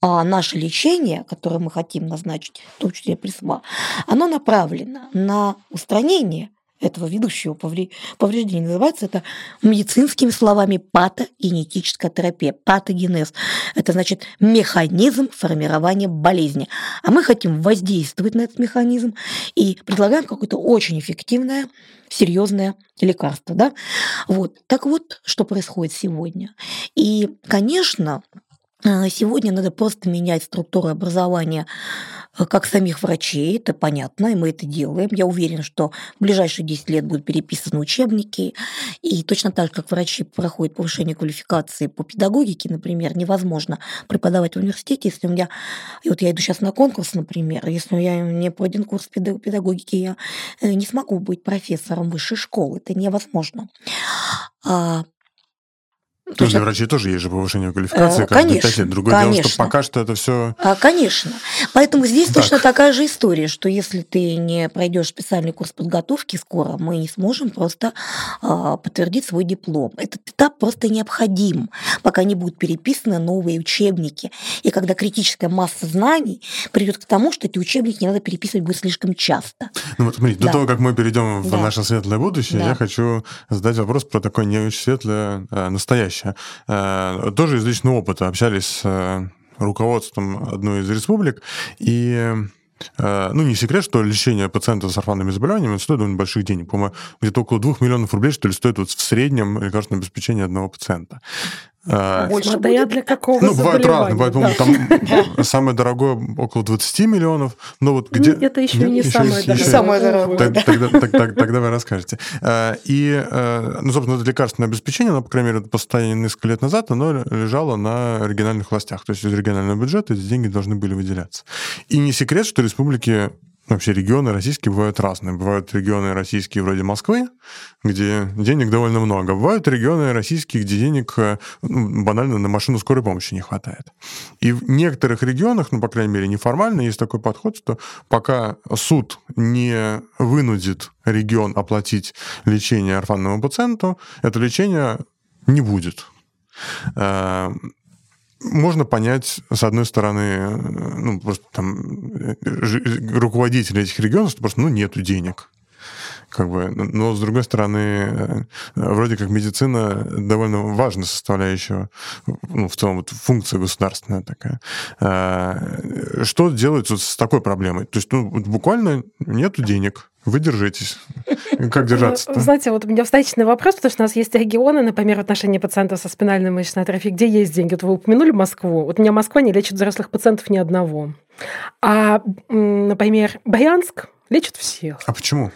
Speaker 2: А наше лечение, которое мы хотим назначить, в том числе при СМА, оно направлено на устранение этого ведущего повреждения. Называется это медицинскими словами патогенетическая терапия. Патогенез – это значит механизм формирования болезни. А мы хотим воздействовать на этот механизм и предлагаем какое-то очень эффективное, серьезное лекарство. Да? Вот. Так вот, что происходит сегодня. И, конечно, а, сегодня надо просто менять структуру образования э, как самих врачей, это понятно, и мы это делаем. Я уверена, что в ближайшие 10 лет будут переписаны учебники, и точно так же, как врачи проходят повышение квалификации по педагогике, например, невозможно преподавать в университете, если у меня, и вот я иду сейчас на конкурс, например, если я не пройден курс педагогики, я э, не смогу быть профессором высшей школы, это невозможно. А
Speaker 1: есть для врачей тоже есть же повышение квалификации, э, конечно, Другое конечно. дело, что пока что это все.
Speaker 2: А, конечно. Поэтому здесь так. точно такая же история, что если ты не пройдешь специальный курс подготовки скоро, мы не сможем просто а, подтвердить свой диплом. Этот этап просто необходим, пока не будут переписаны новые учебники. И когда критическая масса знаний придет к тому, что эти учебники не надо переписывать будет слишком часто.
Speaker 1: Ну вот смотрите, да. до того, как мы перейдем в да. наше светлое будущее, да. я хочу задать вопрос про такое не очень светлое а, настоящее вещи. Э, тоже из личного опыта общались с э, руководством одной из республик, и э, ну, не секрет, что лечение пациентов с орфанными заболеваниями стоит довольно больших денег. По-моему, где-то около 2 миллионов рублей, что ли, стоит вот в среднем лекарственное обеспечение одного пациента.
Speaker 3: А, Больше Смотря будет? для какого
Speaker 1: Ну, бывает разные, поэтому там самое дорогое около 20 миллионов, но вот где...
Speaker 3: Это еще не самое дорогое. Самое
Speaker 1: дорогое. Тогда вы расскажете. А, и, а, ну, собственно, это лекарственное обеспечение, оно, по крайней мере, по состоянию несколько лет назад, оно лежало на региональных властях. То есть из регионального бюджета эти деньги должны были выделяться. И не секрет, что республики Вообще регионы российские бывают разные. Бывают регионы российские вроде Москвы, где денег довольно много. Бывают регионы российские, где денег э, ну, банально на машину скорой помощи не хватает. И в некоторых регионах, ну, по крайней мере, неформально, есть такой подход, что пока суд не вынудит регион оплатить лечение орфанному пациенту, это лечение не будет. Э, можно понять, с одной стороны, ну, просто там руководители этих регионов, что просто, ну, нету денег. Как бы, но с другой стороны, э, вроде как медицина довольно важная составляющая, ну, в целом вот функция государственная такая. А, что вот с такой проблемой? То есть, ну, буквально нету денег, вы держитесь. Как держаться-то?
Speaker 3: Знаете, вот у меня встречный вопрос, потому что у нас есть регионы, например, в отношении пациентов со спинальной мышечной атрофией, где есть деньги. Вот вы упомянули Москву. Вот у меня Москва не лечит взрослых пациентов ни одного. А, например, Брянск лечит всех.
Speaker 1: А почему?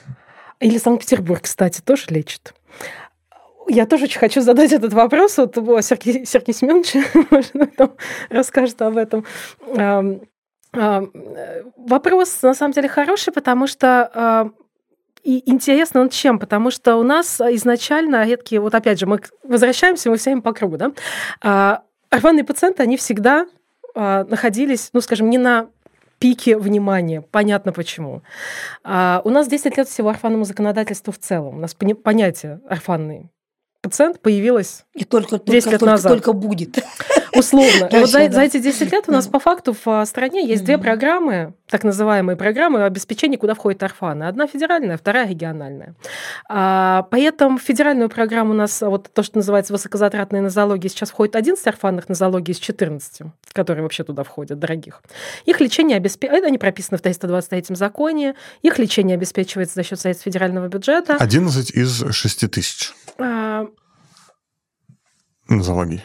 Speaker 3: Или Санкт-Петербург, кстати, тоже лечит. Я тоже очень хочу задать этот вопрос. Вот Сергей, Сергей Семенович, может, расскажет об этом. Вопрос на самом деле хороший, потому что и интересно он чем? Потому что у нас изначально редкие, вот опять же, мы возвращаемся, мы все по кругу, да? А, орфанные пациенты, они всегда а, находились, ну, скажем, не на пике внимания. Понятно почему. А, у нас 10 лет всего орфанному законодательству в целом. У нас понятие орфанный пациент появилась и только, 10 только, лет
Speaker 2: только,
Speaker 3: назад.
Speaker 2: Только будет.
Speaker 3: Условно. Вот за, да. за эти 10 лет у нас по факту в а, стране есть две программы, так называемые программы обеспечения, куда входят орфаны. Одна федеральная, вторая региональная. А, поэтому в федеральную программу у нас вот то, что называется высокозатратная нозология, сейчас входит 11 орфанных нозологий из 14, которые вообще туда входят, дорогих. Их лечение обеспечивается, они прописаны в 323 законе, их лечение обеспечивается за счет средств федерального бюджета.
Speaker 1: 11 из 6 тысяч. А, нозологии?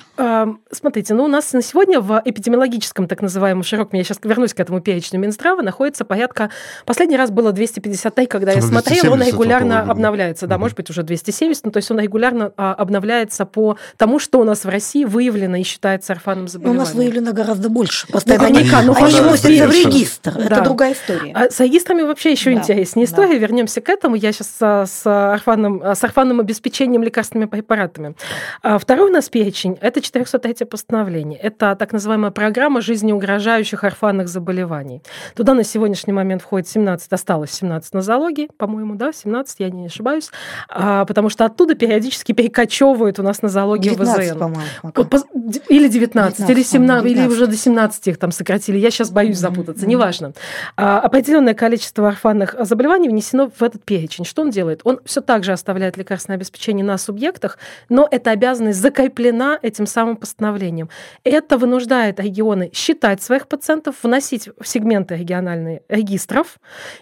Speaker 3: Смотрите, ну у нас на сегодня в эпидемиологическом так называемом широком, я сейчас вернусь к этому перечню Минздрава, находится порядка, последний раз было 253, когда я смотрела, он регулярно обновляется, да, угу. может быть уже 270, ну то есть он регулярно а, обновляется по тому, что у нас в России выявлено и считается орфанным заболеванием.
Speaker 2: У нас выявлено гораздо больше.
Speaker 3: Постоянно они, ну,
Speaker 2: они вносятся в регистр, да. это другая история.
Speaker 3: А с регистрами вообще еще да. интереснее история, да. вернемся к этому, я сейчас с, с, орфанным, с орфанным обеспечением лекарственными препаратами. А второй у нас перечень – это 403 постановление. Это так называемая программа жизнеугрожающих орфанных заболеваний. Туда на сегодняшний момент входит 17, осталось 17 нозологий, по-моему, да, 17, я не ошибаюсь, а, потому что оттуда периодически перекочевывают у нас нозологии 19, ВЗН.
Speaker 2: по-моему.
Speaker 3: Или 19, 19 или 17, 19. или уже до 17 их там сократили. Я сейчас боюсь запутаться, mm-hmm. неважно. А, определенное количество орфанных заболеваний внесено в этот перечень. Что он делает? Он все так же оставляет лекарственное обеспечение на субъектах, но эта обязанность закреплена этим самым постановлением. Это вынуждает регионы считать своих пациентов, вносить в сегменты региональные регистров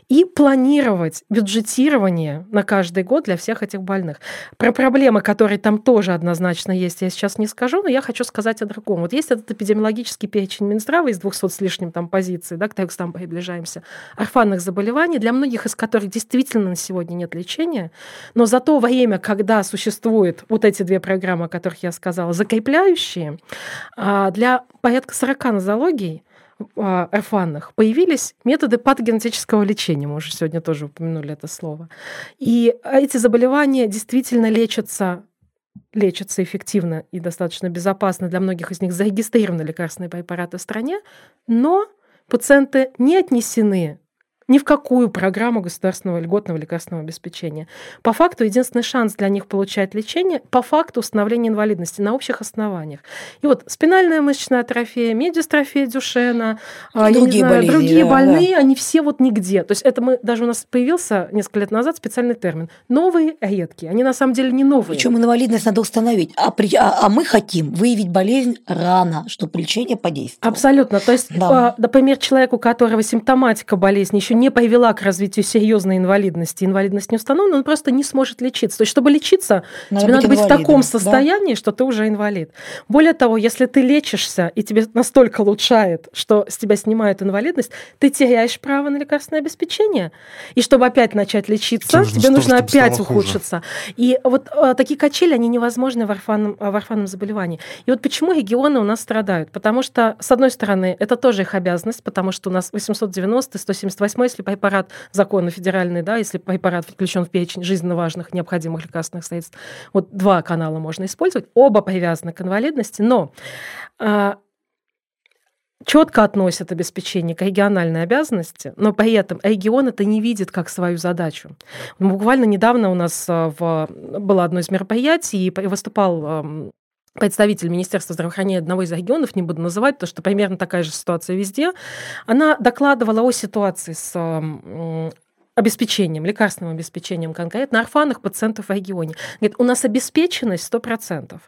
Speaker 3: и планировать бюджетирование на каждый год для всех этих больных. Про проблемы, которые там тоже однозначно есть, я сейчас не скажу, но я хочу сказать о другом. Вот есть этот эпидемиологический перечень Минздрава из 200 с лишним там позиций, да, к текстам приближаемся, орфанных заболеваний, для многих из которых действительно на сегодня нет лечения, но за то время, когда существуют вот эти две программы, о которых я сказала, закрепляющие, а, для порядка 40 нозологий а, орфанных появились методы патогенетического лечения. Мы уже сегодня тоже упомянули это слово. И эти заболевания действительно лечатся лечатся эффективно и достаточно безопасно. Для многих из них зарегистрированы лекарственные препараты в стране, но пациенты не отнесены ни в какую программу государственного льготного лекарственного обеспечения. По факту единственный шанс для них получать лечение по факту установления инвалидности на общих основаниях. И вот спинальная мышечная атрофия, медиастрофия Дюшена,
Speaker 2: а, другие, знаю, болезни,
Speaker 3: другие да, больные, да. они все вот нигде. То есть это мы, даже у нас появился несколько лет назад специальный термин. Новые редкие. Они на самом деле не новые.
Speaker 2: Причем инвалидность надо установить. А, при, а, а мы хотим выявить болезнь рано, чтобы лечение подействовало.
Speaker 3: Абсолютно. То есть, да. например, человеку, у которого симптоматика болезни еще не привела к развитию серьезной инвалидности, инвалидность не установлена, он просто не сможет лечиться. То есть, чтобы лечиться, надо тебе быть надо быть в таком состоянии, да? что ты уже инвалид. Более того, если ты лечишься, и тебе настолько улучшает, что с тебя снимают инвалидность, ты теряешь право на лекарственное обеспечение. И чтобы опять начать лечиться, нужно тебе нужно опять ухудшиться. Хуже. И вот а, такие качели, они невозможны в орфанном, в орфанном заболевании. И вот почему регионы у нас страдают? Потому что, с одной стороны, это тоже их обязанность, потому что у нас 890 178 если препарат законно федеральный, да, если препарат включен в перечень жизненно важных необходимых лекарственных средств, вот два канала можно использовать, оба привязаны к инвалидности, но а, четко относят обеспечение к региональной обязанности, но при этом регион это не видит как свою задачу. Буквально недавно у нас а, в, было одно из мероприятий, и выступал представитель Министерства здравоохранения одного из регионов, не буду называть, потому что примерно такая же ситуация везде, она докладывала о ситуации с обеспечением, лекарственным обеспечением конкретно орфанных пациентов в регионе. Говорит, у нас обеспеченность 100%.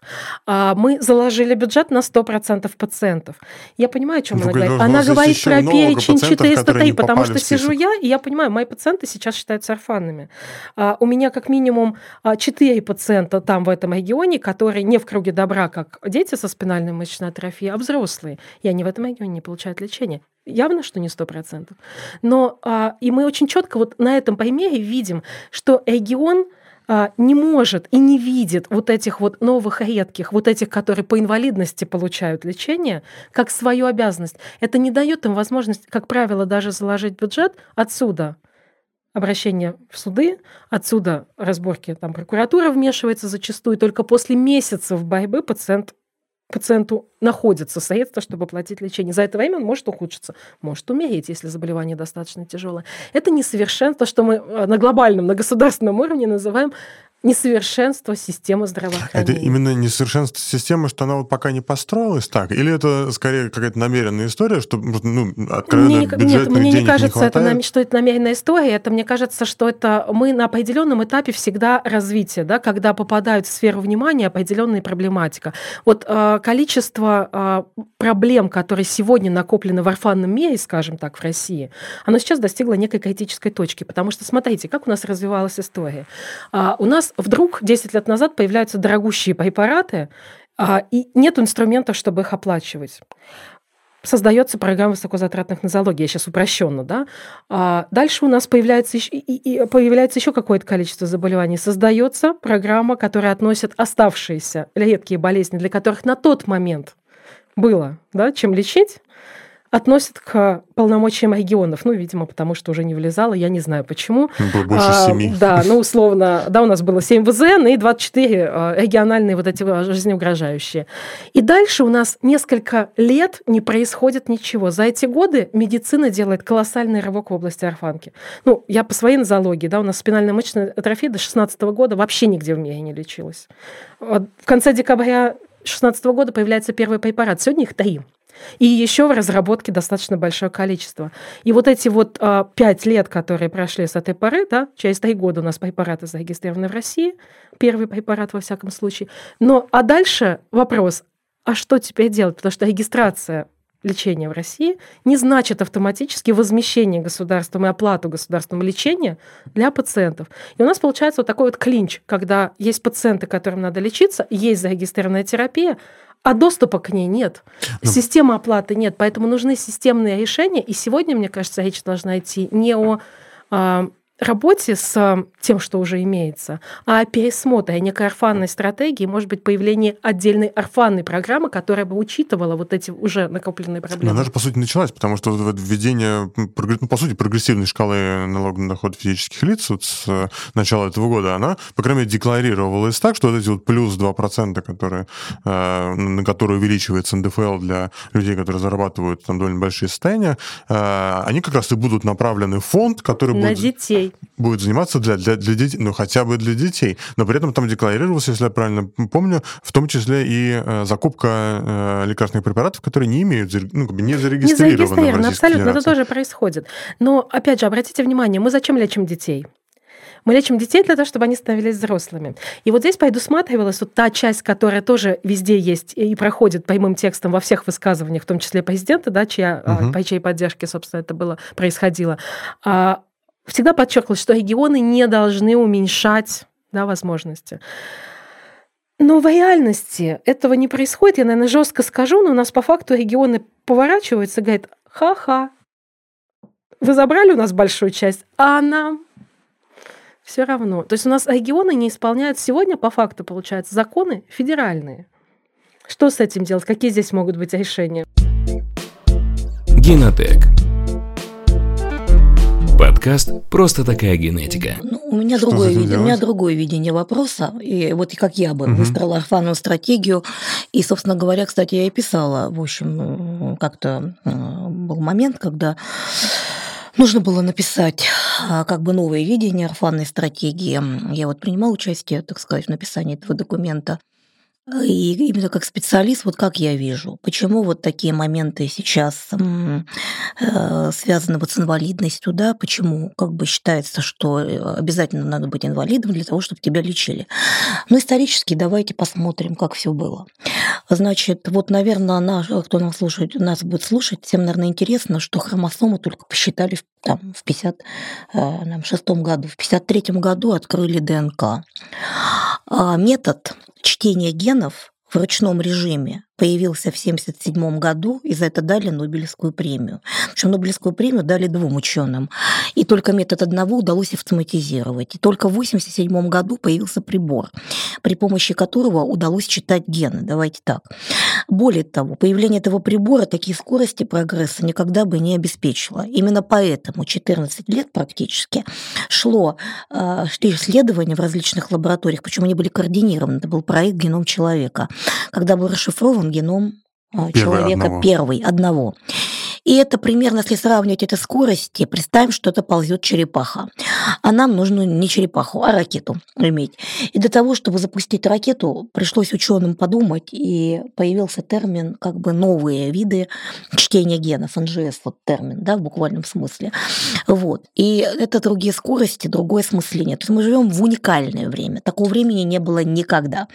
Speaker 3: А мы заложили бюджет на 100% пациентов. Я понимаю, о чем она говорит. Она говорит про перечень 403, потому что сижу я, и я понимаю, мои пациенты сейчас считаются орфанными. А у меня как минимум 4 пациента там в этом регионе, которые не в круге добра, как дети со спинальной мышечной атрофией, а взрослые. И они в этом регионе не получают лечения явно, что не сто процентов. Но а, и мы очень четко вот на этом примере видим, что регион а, не может и не видит вот этих вот новых редких, вот этих, которые по инвалидности получают лечение, как свою обязанность. Это не дает им возможность, как правило, даже заложить бюджет отсюда обращение в суды, отсюда разборки, там прокуратура вмешивается зачастую, только после месяцев борьбы пациент пациенту находятся средства, чтобы платить лечение. За это время он может ухудшиться, может умереть, если заболевание достаточно тяжелое. Это несовершенство, что мы э, на глобальном, на государственном уровне называем несовершенство системы здравоохранения.
Speaker 1: Это именно несовершенство системы, что она вот пока не построилась так? Или это скорее какая-то намеренная история, что ну, откровенно мне,
Speaker 3: Нет, мне не кажется, не это, что это намеренная история. Это мне кажется, что это мы на определенном этапе всегда развития, да, когда попадают в сферу внимания определенная проблематика. Вот э, количество э, проблем, которые сегодня накоплены в орфанном мире, скажем так, в России, оно сейчас достигло некой критической точки. Потому что, смотрите, как у нас развивалась история. А, у нас вдруг 10 лет назад появляются дорогущие препараты, а, и нет инструментов, чтобы их оплачивать создается программа высокозатратных нозологий, я сейчас упрощенно, да. А дальше у нас появляется еще, и, и появляется еще какое-то количество заболеваний. Создается программа, которая относит оставшиеся редкие болезни, для которых на тот момент было, да, чем лечить, относят к полномочиям регионов. Ну, видимо, потому что уже не влезало, я не знаю почему.
Speaker 1: Было больше а, семи.
Speaker 3: Да, ну, условно, да, у нас было 7 ВЗН и 24 а, региональные вот эти а, жизнеугрожающие. И дальше у нас несколько лет не происходит ничего. За эти годы медицина делает колоссальный рывок в области орфанки. Ну, я по своей нозологии, да, у нас спинальная мышечная атрофия до 16 года вообще нигде в мире не лечилась. В конце декабря 2016 года появляется первый препарат. Сегодня их три. И еще в разработке достаточно большое количество. И вот эти вот а, пять лет, которые прошли с этой поры, да, через три года у нас препараты зарегистрированы в России, первый препарат во всяком случае. Но, а дальше вопрос, а что теперь делать? Потому что регистрация лечения в России не значит автоматически возмещение государством и оплату государственного лечения для пациентов. И у нас получается вот такой вот клинч, когда есть пациенты, которым надо лечиться, есть зарегистрированная терапия, а доступа к ней нет. Ну, Системы оплаты нет. Поэтому нужны системные решения. И сегодня, мне кажется, речь должна идти не о а, работе с тем, что уже имеется, а о пересмотре некой орфанной стратегии, может быть, появление отдельной орфанной программы, которая бы учитывала вот эти уже накопленные проблемы.
Speaker 1: Она же, по сути, началась, потому что введение, ну, по сути, прогрессивной шкалы налога на доход физических лиц вот с э, начала этого года, она, по крайней мере, декларировалась так, что вот эти вот плюс 2%, которые, э, на которые увеличивается НДФЛ для людей, которые зарабатывают там довольно большие состояния, э, они как раз и будут направлены в фонд, который
Speaker 3: на
Speaker 1: будет...
Speaker 3: детей.
Speaker 1: Будет заниматься для, для, для детей, ну, хотя бы для детей. Но при этом там декларировалось, если я правильно помню, в том числе и э, закупка э, лекарственных препаратов, которые не имеют, ну, как бы не зарегистрированы. Не зарегистрированы,
Speaker 3: абсолютно,
Speaker 1: Федерации.
Speaker 3: это тоже происходит. Но, опять же, обратите внимание, мы зачем лечим детей? Мы лечим детей для того, чтобы они становились взрослыми. И вот здесь предусматривалась вот та часть, которая тоже везде есть и проходит прямым текстом во всех высказываниях, в том числе президента, да, чья, угу. по чьей поддержке, собственно, это было происходило. А, всегда подчеркивалось, что регионы не должны уменьшать да, возможности. Но в реальности этого не происходит. Я, наверное, жестко скажу, но у нас по факту регионы поворачиваются и говорят, ха-ха, вы забрали у нас большую часть, а нам все равно. То есть у нас регионы не исполняют сегодня, по факту, получается, законы федеральные. Что с этим делать? Какие здесь могут быть решения?
Speaker 4: Генотек Подкаст «Просто такая генетика».
Speaker 2: Ну, у, меня другое, вид... у меня другое видение вопроса. И вот как я бы угу. выстроила орфанную стратегию. И, собственно говоря, кстати, я и писала, в общем, как-то был момент, когда нужно было написать а, как бы новое видение орфанной стратегии. Я вот принимала участие, так сказать, в написании этого документа. И именно как специалист, вот как я вижу, почему вот такие моменты сейчас э, связаны вот с инвалидностью, да, почему как бы считается, что э, обязательно надо быть инвалидом для того, чтобы тебя лечили. Но исторически давайте посмотрим, как все было. Значит, вот, наверное, наш, кто нас слушает, нас будет слушать, всем, наверное, интересно, что хромосомы только посчитали там, в 56 э, году. В 53 году открыли ДНК. А метод чтения генов в ручном режиме появился в 1977 году, и за это дали Нобелевскую премию. Причем Нобелевскую премию дали двум ученым. И только метод одного удалось автоматизировать. И только в 1987 году появился прибор, при помощи которого удалось читать гены. Давайте так. Более того, появление этого прибора такие скорости прогресса никогда бы не обеспечило. Именно поэтому 14 лет практически шло, э, шли исследования в различных лабораториях, причем они были координированы. Это был проект «Геном человека», когда был расшифрован геном а, первый человека одного. первый, одного. И это примерно, если сравнивать это скорости, представим, что это ползет черепаха. А нам нужно не черепаху, а ракету иметь. И для того, чтобы запустить ракету, пришлось ученым подумать, и появился термин как бы новые виды чтения генов, НЖС, вот термин, да, в буквальном смысле. Вот. И это другие скорости, другое смысление. То есть мы живем в уникальное время. Такого времени не было никогда.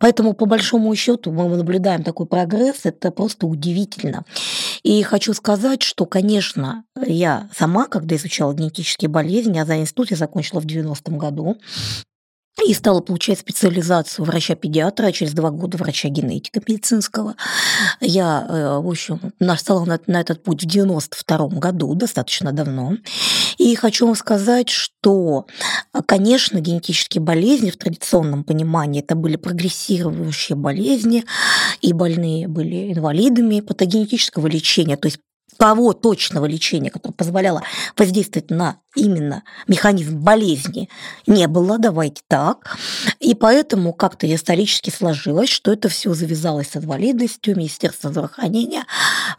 Speaker 2: Поэтому, по большому счету, мы наблюдаем такой прогресс, это просто удивительно. И хочу сказать, что, конечно, я сама, когда изучала генетические болезни, а за институт я закончила в 90-м году, и стала получать специализацию врача-педиатра, а через два года врача-генетика медицинского. Я, э, в общем, стала на, на этот путь в 92 году, достаточно давно. И хочу вам сказать, что, конечно, генетические болезни в традиционном понимании это были прогрессирующие болезни, и больные были инвалидами патогенетического лечения, то есть того точного лечения, которое позволяло воздействовать на именно механизм болезни не было, давайте так. И поэтому как-то исторически сложилось, что это все завязалось с инвалидностью, Министерство здравоохранения,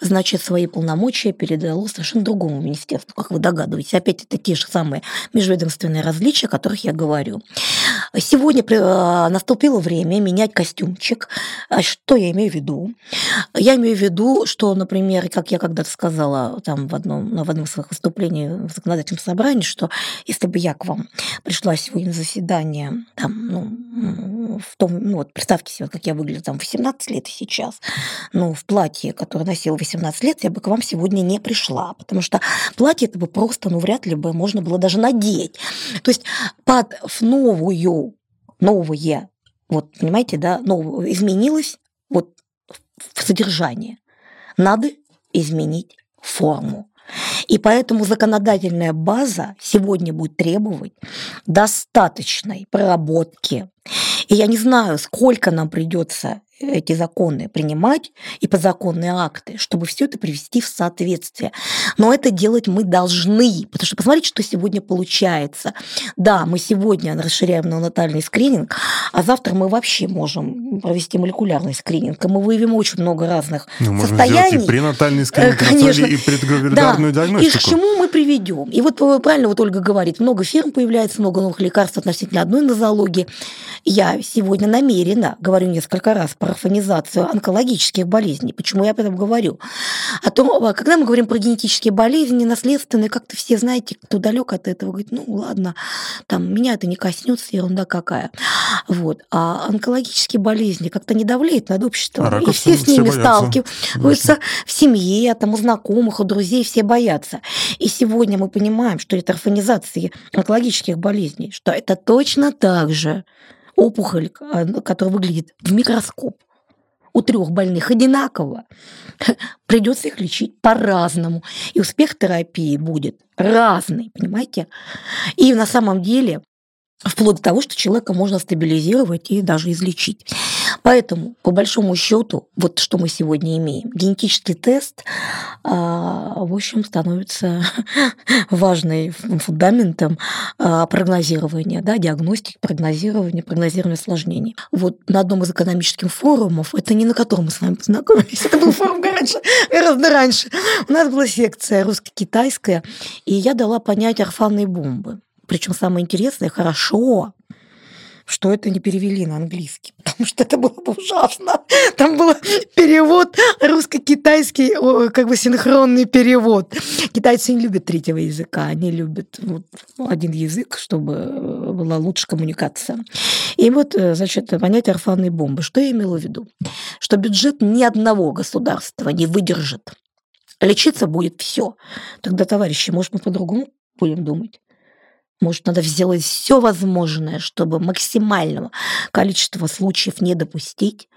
Speaker 2: значит, свои полномочия передало совершенно другому министерству, как вы догадываетесь. Опять это те же самые межведомственные различия, о которых я говорю. Сегодня э, наступило время менять костюмчик. А что я имею в виду? Я имею в виду, что, например, как я когда-то сказала там в одном, в одном из своих выступлений в законодательном собрании, собрании, что если бы я к вам пришла сегодня на заседание, там, ну, в том, ну вот представьте себе, как я выгляжу там 18 лет сейчас, ну, в платье, которое носила 18 лет, я бы к вам сегодня не пришла, потому что платье это бы просто, ну, вряд ли бы можно было даже надеть. То есть под новую, новое, вот, понимаете, да, новое, изменилось вот в содержании. Надо изменить форму. И поэтому законодательная база сегодня будет требовать достаточной проработки. И я не знаю, сколько нам придется эти законы принимать и подзаконные акты, чтобы все это привести в соответствие. Но это делать мы должны, потому что посмотрите, что сегодня получается. Да, мы сегодня расширяем неонатальный скрининг, а завтра мы вообще можем провести молекулярный скрининг, и мы выявим очень много разных ну, состояний. Можно
Speaker 1: и пренатальный скрининг Конечно. и предгравердарную да. диагностику.
Speaker 2: И к чему мы приведем? И вот правильно вот Ольга говорит, много фирм появляется, много новых лекарств относительно одной нозологии. Я сегодня намеренно говорю несколько раз про орфанизацию онкологических болезней. Почему я об этом говорю? А то, когда мы говорим про генетические болезни, наследственные, как-то все знаете, кто далек от этого, говорит, ну ладно, там меня это не коснется, ерунда какая. Вот. А онкологические болезни как-то не давляют над обществом. А и все с ними сталкиваются в семье, там, у знакомых, у друзей, все боятся. И сегодня мы понимаем, что это орфанизация онкологических болезней, что это точно так же опухоль, а, которая выглядит в микроскоп, у трех больных одинаково, придется их лечить по-разному. И успех терапии будет разный, понимаете? И на самом деле вплоть до того, что человека можно стабилизировать и даже излечить. Поэтому, по большому счету, вот что мы сегодня имеем, генетический тест, а, в общем, становится важным фундаментом а, прогнозирования, да, диагностики, прогнозирования, прогнозирования осложнений. Вот на одном из экономических форумов, это не на котором мы с вами познакомились, это был форум раньше, гораздо раньше, у нас была секция русско-китайская, и я дала понять орфанные бомбы. Причем самое интересное, хорошо, что это не перевели на английский, потому что это было бы ужасно. Там был перевод русско-китайский, как бы синхронный перевод. Китайцы не любят третьего языка, они любят вот один язык, чтобы была лучше коммуникация. И вот, э, значит, понятие орфанной бомбы. Что я имела в виду? Что бюджет ни одного государства не выдержит. Лечиться будет все. Тогда, товарищи, может, мы по-другому будем думать? Может, надо сделать все возможное, чтобы максимального количества случаев не допустить.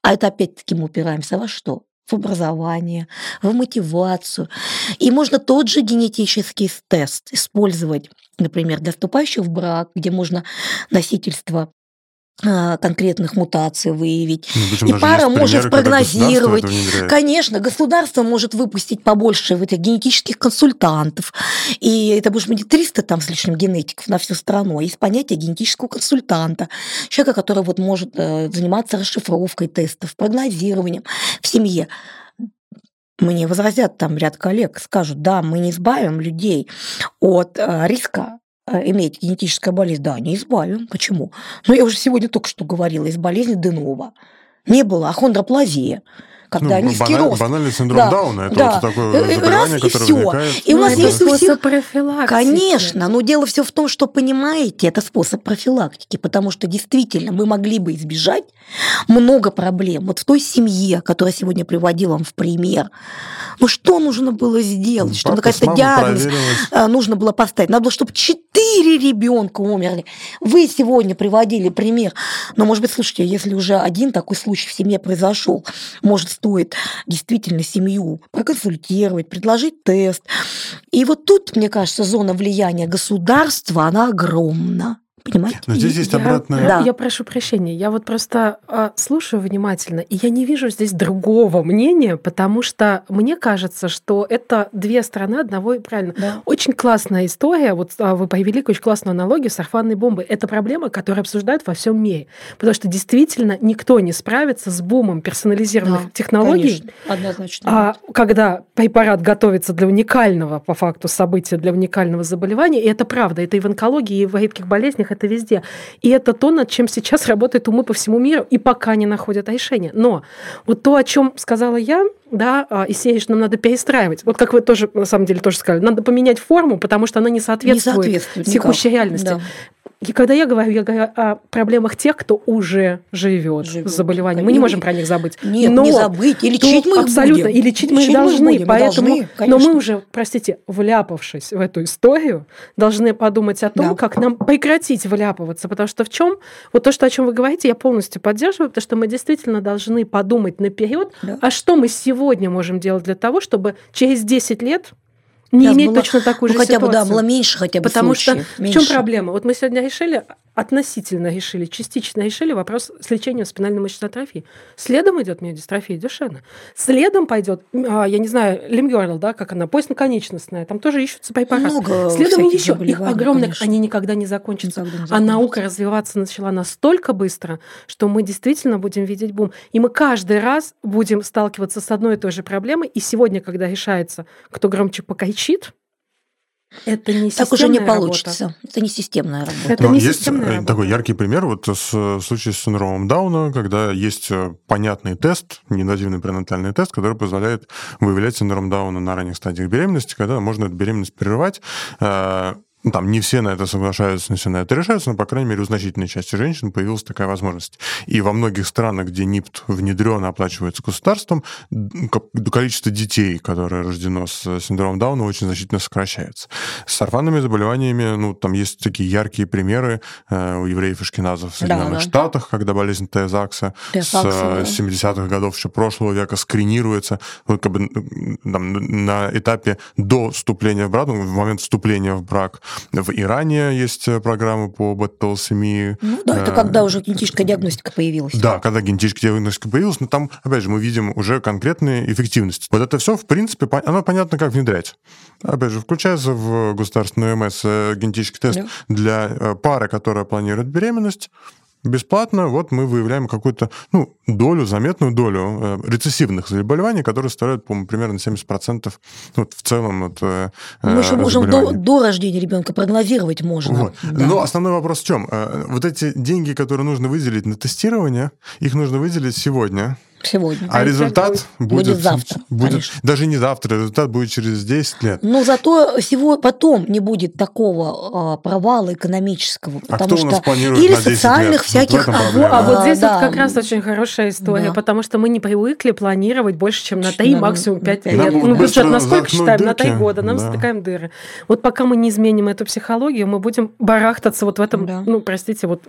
Speaker 2: А это опять-таки мы упираемся во что? в образование, в мотивацию. И можно тот же генетический тест использовать, например, для вступающих в брак, где можно носительство конкретных мутаций выявить. Ну, и пара может прогнозировать. Конечно, государство может выпустить побольше этих генетических консультантов. И это будет быть 300 там с лишним генетиков на всю страну. Есть понятие генетического консультанта. Человека, который вот может э, заниматься расшифровкой тестов, прогнозированием в семье. Мне возразят там ряд коллег, скажут, да, мы не избавим людей от э, риска иметь генетическая болезнь, да, не избавим. Почему? Ну, я уже сегодня только что говорила, из болезни Денова. Не было ахондроплазия, когда ну, низкий баналь, рост.
Speaker 1: Банальный синдром да, Дауна, это да. вот такое э, заболевание, Раз, которое и возникает.
Speaker 2: И у нас есть
Speaker 3: у всех... профилактики.
Speaker 2: Конечно, но дело все в том, что, понимаете, это способ профилактики, потому что действительно мы могли бы избежать много проблем. Вот в той семье, которая сегодня приводила вам в пример, ну что нужно было сделать? Что какая-то диагноз проверилась. нужно было поставить? Надо было, чтобы четыре ребенка умерли. Вы сегодня приводили пример. Но, может быть, слушайте, если уже один такой случай в семье произошел, может, стоит действительно семью проконсультировать, предложить тест. И вот тут, мне кажется, зона влияния государства, она огромна. Понимаете?
Speaker 1: Но здесь есть обратная...
Speaker 3: Я, да. я прошу прощения, я вот просто э, слушаю внимательно, и я не вижу здесь другого мнения, потому что мне кажется, что это две стороны одного и правильно. Да. Очень классная история, вот а, вы повели очень классную аналогию с орфанной бомбой. Это проблема, которую обсуждают во всем мире, потому что действительно никто не справится с бумом персонализированных да, технологий,
Speaker 2: конечно, однозначно.
Speaker 3: А, когда препарат готовится для уникального, по факту, события, для уникального заболевания, и это правда, это и в онкологии, и в редких болезнях, это везде. И это то, над чем сейчас работают умы по всему миру, и пока не находят решения. Но вот то, о чем сказала я, да, а, и сеешь нам надо перестраивать. Вот как вы тоже, на самом деле, тоже сказали, надо поменять форму, потому что она не соответствует, не соответствует текущей никак. реальности. Да. И когда я говорю, я говорю о проблемах тех, кто уже живет, живет. с заболеванием. Мы не можем про них забыть.
Speaker 2: Нет, но не забыть. И лечить мы их
Speaker 3: Абсолютно.
Speaker 2: Будем.
Speaker 3: И лечить, лечить мы их должны. Будем, поэтому, должны, но мы уже, простите, вляпавшись в эту историю, должны подумать о том, да. как нам прекратить вляпываться. Потому что в чем вот то, что, о чем вы говорите, я полностью поддерживаю, потому что мы действительно должны подумать наперед, да. а что мы сегодня можем делать для того, чтобы через 10 лет не иметь было, точно такую ну, же
Speaker 2: хотя
Speaker 3: ситуацию.
Speaker 2: бы, да, было меньше хотя бы
Speaker 3: Потому
Speaker 2: случаев,
Speaker 3: что меньше. в чем проблема? Вот мы сегодня решили, относительно решили, частично решили вопрос с лечением спинальной мышечной атрофии. Следом идет миодистрофия Дюшена. Следом пойдет, а, я не знаю, лимгерл, да, как она, поясноконечностная, там тоже ищутся препараты.
Speaker 2: Много
Speaker 3: Следом еще, их огромных, конечно. они никогда не закончатся. Никогда не закончатся. А наука развиваться начала настолько быстро, что мы действительно будем видеть бум. И мы каждый раз будем сталкиваться с одной и той же проблемой. И сегодня, когда решается, кто громче покайчит, это не
Speaker 2: так уже не получится. Работа. Это не системная работа.
Speaker 1: Это не есть системная работа. такой яркий пример вот с случае с синдромом Дауна, когда есть э, понятный тест, неинвазивный пренатальный тест, который позволяет выявлять синдром Дауна на ранних стадиях беременности, когда можно эту беременность прерывать э, там не все на это соглашаются, не все на это решаются, но, по крайней мере, у значительной части женщин появилась такая возможность. И во многих странах, где НИПТ внедрен оплачивается государством, количество детей, которые рождено с синдромом Дауна, очень значительно сокращается. С орфанными заболеваниями, ну, там есть такие яркие примеры э, у евреев и шкиназов в Соединенных да, да. Штатах, когда болезнь Т-Закса с да. 70-х годов еще прошлого века скринируется ну, как бы, там, на этапе до вступления в брак, ну, в момент вступления в брак, в Иране есть э, программы по бета-талсемии.
Speaker 2: Ну да, это когда уже генетическая диагностика появилась.
Speaker 1: Да, когда генетическая диагностика появилась, но там, опять же, мы видим уже конкретные эффективности. Вот это все, в принципе, оно понятно, как внедрять. Опять же, включается в государственную МС э, генетический тест да. для э, пары, которая планирует беременность, бесплатно, вот мы выявляем какую-то ну, долю, заметную долю э, рецессивных заболеваний, которые составляют, по-моему, примерно 70% вот, в целом. Вот, э,
Speaker 2: мы еще можем до, до рождения ребенка прогнозировать можно.
Speaker 1: Вот. Да. Но основной вопрос в чем? Э, вот эти деньги, которые нужно выделить на тестирование, их нужно выделить сегодня
Speaker 2: сегодня.
Speaker 1: А, а результат будет,
Speaker 2: будет завтра.
Speaker 1: Будет, даже не завтра, результат будет через 10 лет.
Speaker 2: Но зато всего потом не будет такого а, провала экономического.
Speaker 1: А
Speaker 2: потому
Speaker 1: а кто
Speaker 2: что
Speaker 1: у нас планирует
Speaker 2: или
Speaker 1: на 10
Speaker 2: социальных
Speaker 1: лет?
Speaker 2: всяких.
Speaker 1: Вот
Speaker 3: а, а вот здесь да. вот как раз очень хорошая история, да. потому что мы не привыкли планировать больше, чем на 3, максимум 5 лет. Ну, бюджет на сколько считаем? Дырки? На 3 года. Нам да. затыкаем дыры. Вот пока мы не изменим эту психологию, мы будем барахтаться вот в этом, да. ну, простите, вот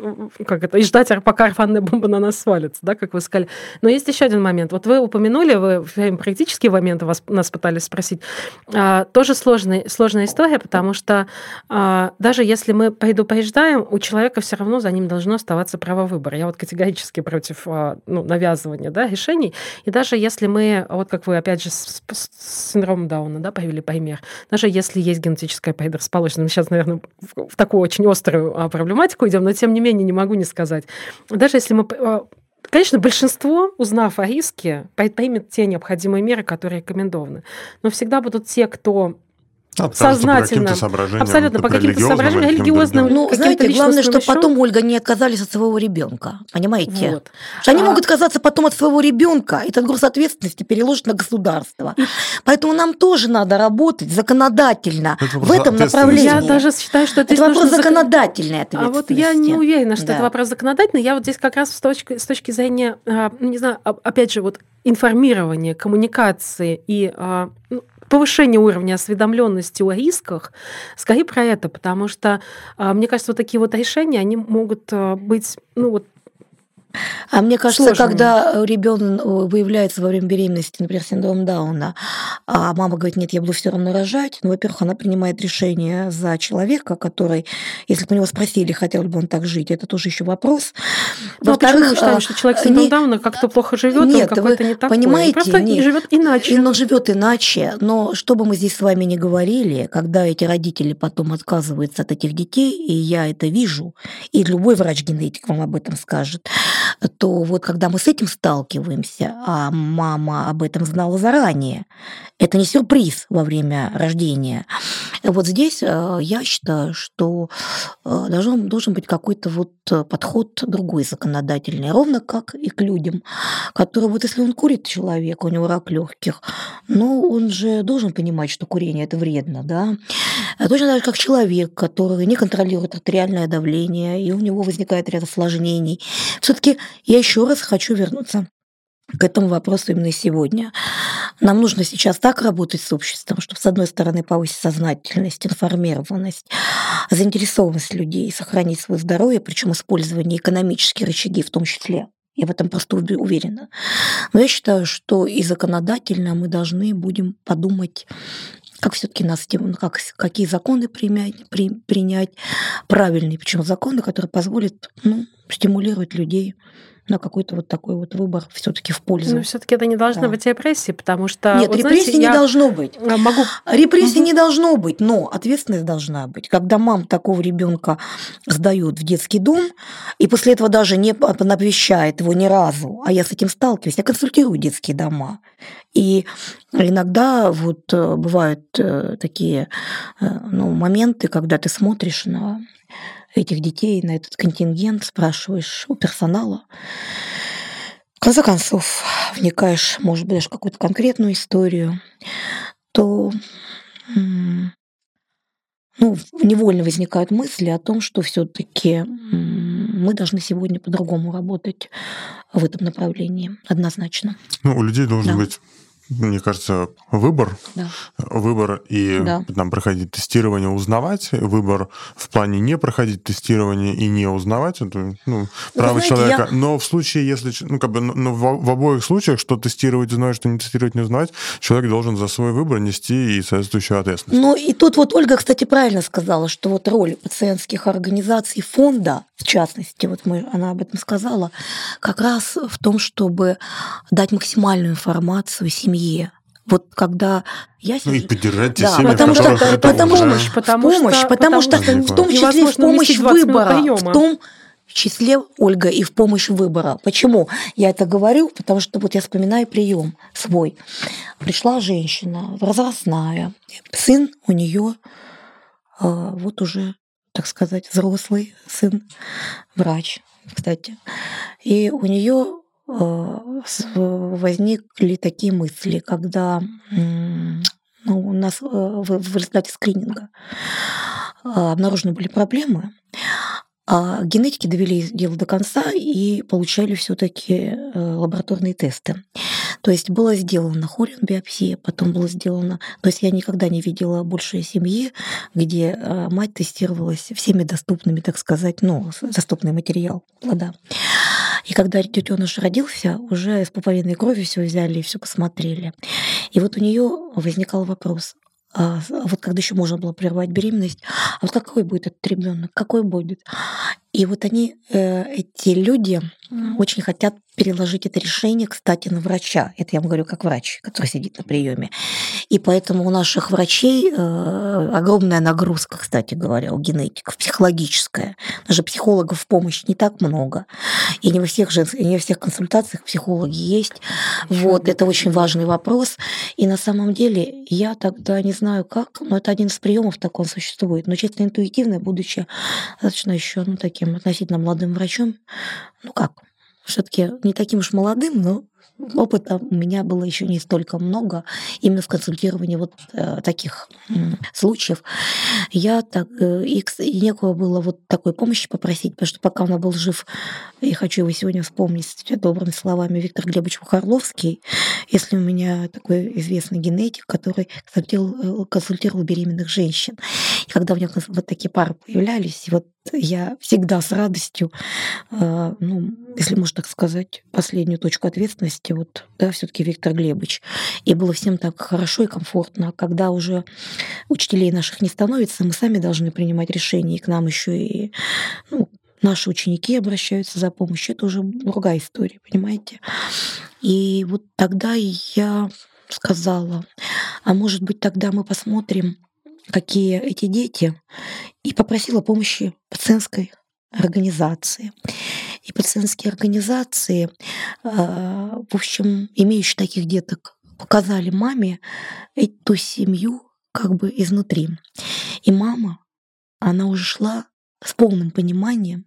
Speaker 3: как это, и ждать, пока орфанная бомба на нас свалится, да, как вы сказали. Но есть еще один момент. Вот вы упомянули, вы практические моменты вас, нас пытались спросить, а, тоже сложная, сложная история, потому что а, даже если мы предупреждаем, у человека все равно за ним должно оставаться право выбора. Я вот категорически против а, ну, навязывания да, решений. И даже если мы, вот как вы опять же с, с синдромом Дауна да, привели пример, даже если есть генетическая предрасположенность, мы сейчас, наверное, в, в такую очень острую проблематику идем, но тем не менее не могу не сказать. Даже если мы Конечно, большинство, узнав о риске, предпримет те необходимые меры, которые рекомендованы. Но всегда будут те, кто сознательно.
Speaker 1: По соображениям,
Speaker 3: абсолютно по каким-то соображениям религиозным.
Speaker 2: Ну, знаете, главное, что потом Ольга не отказались от своего ребенка. Понимаете? Вот. Что они а... могут отказаться потом от своего ребенка, и этот груз ответственности переложить на государство. И... Поэтому нам тоже надо работать законодательно в этом направлении.
Speaker 3: Я даже считаю, что это,
Speaker 2: это вопрос нужно... законодательной ответственности.
Speaker 3: А вот я не уверена, что да. это вопрос законодательный. Я вот здесь как раз с точки, с точки зрения, а, ну, не знаю, опять же, вот информирования, коммуникации и а, ну, повышение уровня осведомленности о рисках, скорее про это, потому что, а, мне кажется, вот такие вот решения, они могут а, быть, ну вот,
Speaker 2: а мне кажется, Сложно. когда ребенок э, выявляется во время беременности, например, синдром Дауна, а мама говорит, нет, я буду все равно рожать, ну, во-первых, она принимает решение за человека, который, если бы у него спросили, хотел бы он так жить, это тоже еще вопрос.
Speaker 3: Ну, а почему мы считаем, что человек с синдромом не... Дауна как-то плохо живет, нет, он какой-то не такой?
Speaker 2: Понимаете,
Speaker 3: просто
Speaker 2: нет,
Speaker 3: живет иначе.
Speaker 2: Он живет иначе, но что бы мы здесь с вами не говорили, когда эти родители потом отказываются от этих детей, и я это вижу, и любой врач-генетик вам об этом скажет, то вот когда мы с этим сталкиваемся, а мама об этом знала заранее, это не сюрприз во время рождения. Вот здесь э, я считаю, что э, должен, должен быть какой-то вот подход другой законодательный, ровно как и к людям, которые вот если он курит человек, у него рак легких, ну он же должен понимать, что курение это вредно, да. Точно так же, как человек, который не контролирует артериальное давление, и у него возникает ряд осложнений. Все-таки я еще раз хочу вернуться к этому вопросу именно сегодня. Нам нужно сейчас так работать с обществом, чтобы, с одной стороны, повысить сознательность, информированность, заинтересованность людей, сохранить свое здоровье, причем использование экономических рычаги в том числе. Я в этом просто уверена. Но я считаю, что и законодательно мы должны будем подумать как все-таки нас, как, какие законы принять, при, принять правильные, причем законы, которые позволят ну, стимулировать людей на какой-то вот такой вот выбор все-таки в пользу.
Speaker 3: Ну, все-таки это не должно да. быть репрессии, потому что.
Speaker 2: Нет, вот, репрессии знаете, не должно быть. Могу. Репрессии угу. не должно быть, но ответственность должна быть. Когда мам такого ребенка сдают в детский дом, и после этого даже не навещает его ни разу, а я с этим сталкиваюсь, я консультирую детские дома. И иногда вот э, бывают э, такие э, ну, моменты, когда ты смотришь на этих детей, на этот контингент, спрашиваешь у персонала. В конце концов, вникаешь, может быть, даже какую-то конкретную историю, то ну, невольно возникают мысли о том, что все-таки мы должны сегодня по-другому работать в этом направлении, однозначно.
Speaker 1: Ну, у людей должен да. быть мне кажется, выбор, да. выбор и да. там проходить тестирование, узнавать, выбор в плане не проходить тестирование и не узнавать, это ну, право знаете, человека. Я... Но в случае, если, ну, как бы, ну, в, в обоих случаях, что тестировать узнавать, что не тестировать не узнавать, человек должен за свой выбор нести и соответствующую ответственность.
Speaker 2: Ну, и тут вот Ольга, кстати, правильно сказала, что вот роль пациентских организаций фонда, в частности, вот мы, она об этом сказала, как раз в том, чтобы дать максимальную информацию семье. Вот когда я
Speaker 1: ну и поддержать
Speaker 2: да,
Speaker 1: семьи,
Speaker 2: потому что,
Speaker 1: это
Speaker 2: потому, помощь, потому помощь, что, потому что, потому что в том числе в помощь выбора, в том числе, Ольга, и в помощь выбора. Почему я это говорю? Потому что вот я вспоминаю прием свой. Пришла женщина возрастная, сын у нее а, вот уже, так сказать, взрослый сын, врач, кстати. И у нее Э, возникли такие мысли, когда ну, у нас э, в результате скрининга э, обнаружены были проблемы, а генетики довели дело до конца и получали все-таки лабораторные тесты. То есть было сделано хорин-биопсия, потом было сделано... То есть я никогда не видела больше семьи, где мать тестировалась всеми доступными, так сказать, ну, доступный материал плода. И когда детеныш родился, уже с пуповиной крови все взяли и все посмотрели. И вот у нее возникал вопрос, а, а вот когда еще можно было прервать беременность, а вот какой будет этот ребенок, какой будет? И вот они, э, эти люди, очень хотят переложить это решение, кстати, на врача. Это я вам говорю как врач, который сидит на приеме. И поэтому у наших врачей э, огромная нагрузка, кстати говоря, у генетиков, психологическая. Даже психологов в помощь не так много. И не во всех, жен... и не во всех консультациях психологи есть. Еще вот, это очень важный вопрос. И на самом деле я тогда не знаю как, но это один из приемов, так он существует. Но чисто интуитивно, будучи достаточно еще ну, таким относительно молодым врачом, ну как, все-таки не таким уж молодым, но опыта у меня было еще не столько много именно в консультировании вот э, таких э, случаев. Я так, э, и, и некого было вот такой помощи попросить, потому что пока он был жив, я хочу его сегодня вспомнить добрыми словами Виктор Глебович Мухарловский, если у меня такой известный генетик, который консультировал, э, консультировал беременных женщин. И когда у него вот такие пары появлялись, вот я всегда с радостью, э, ну, если можно так сказать, последнюю точку ответственности, вот, да, все таки Виктор Глебович. И было всем так хорошо и комфортно. Когда уже учителей наших не становится, мы сами должны принимать решения, и к нам еще и ну, наши ученики обращаются за помощью. Это уже другая история, понимаете? И вот тогда я сказала, а может быть тогда мы посмотрим, какие эти дети, и попросила помощи пациентской организации. И пациентские организации, а, в общем, имеющие таких деток, показали маме эту семью как бы изнутри. И мама, она уже шла с полным пониманием,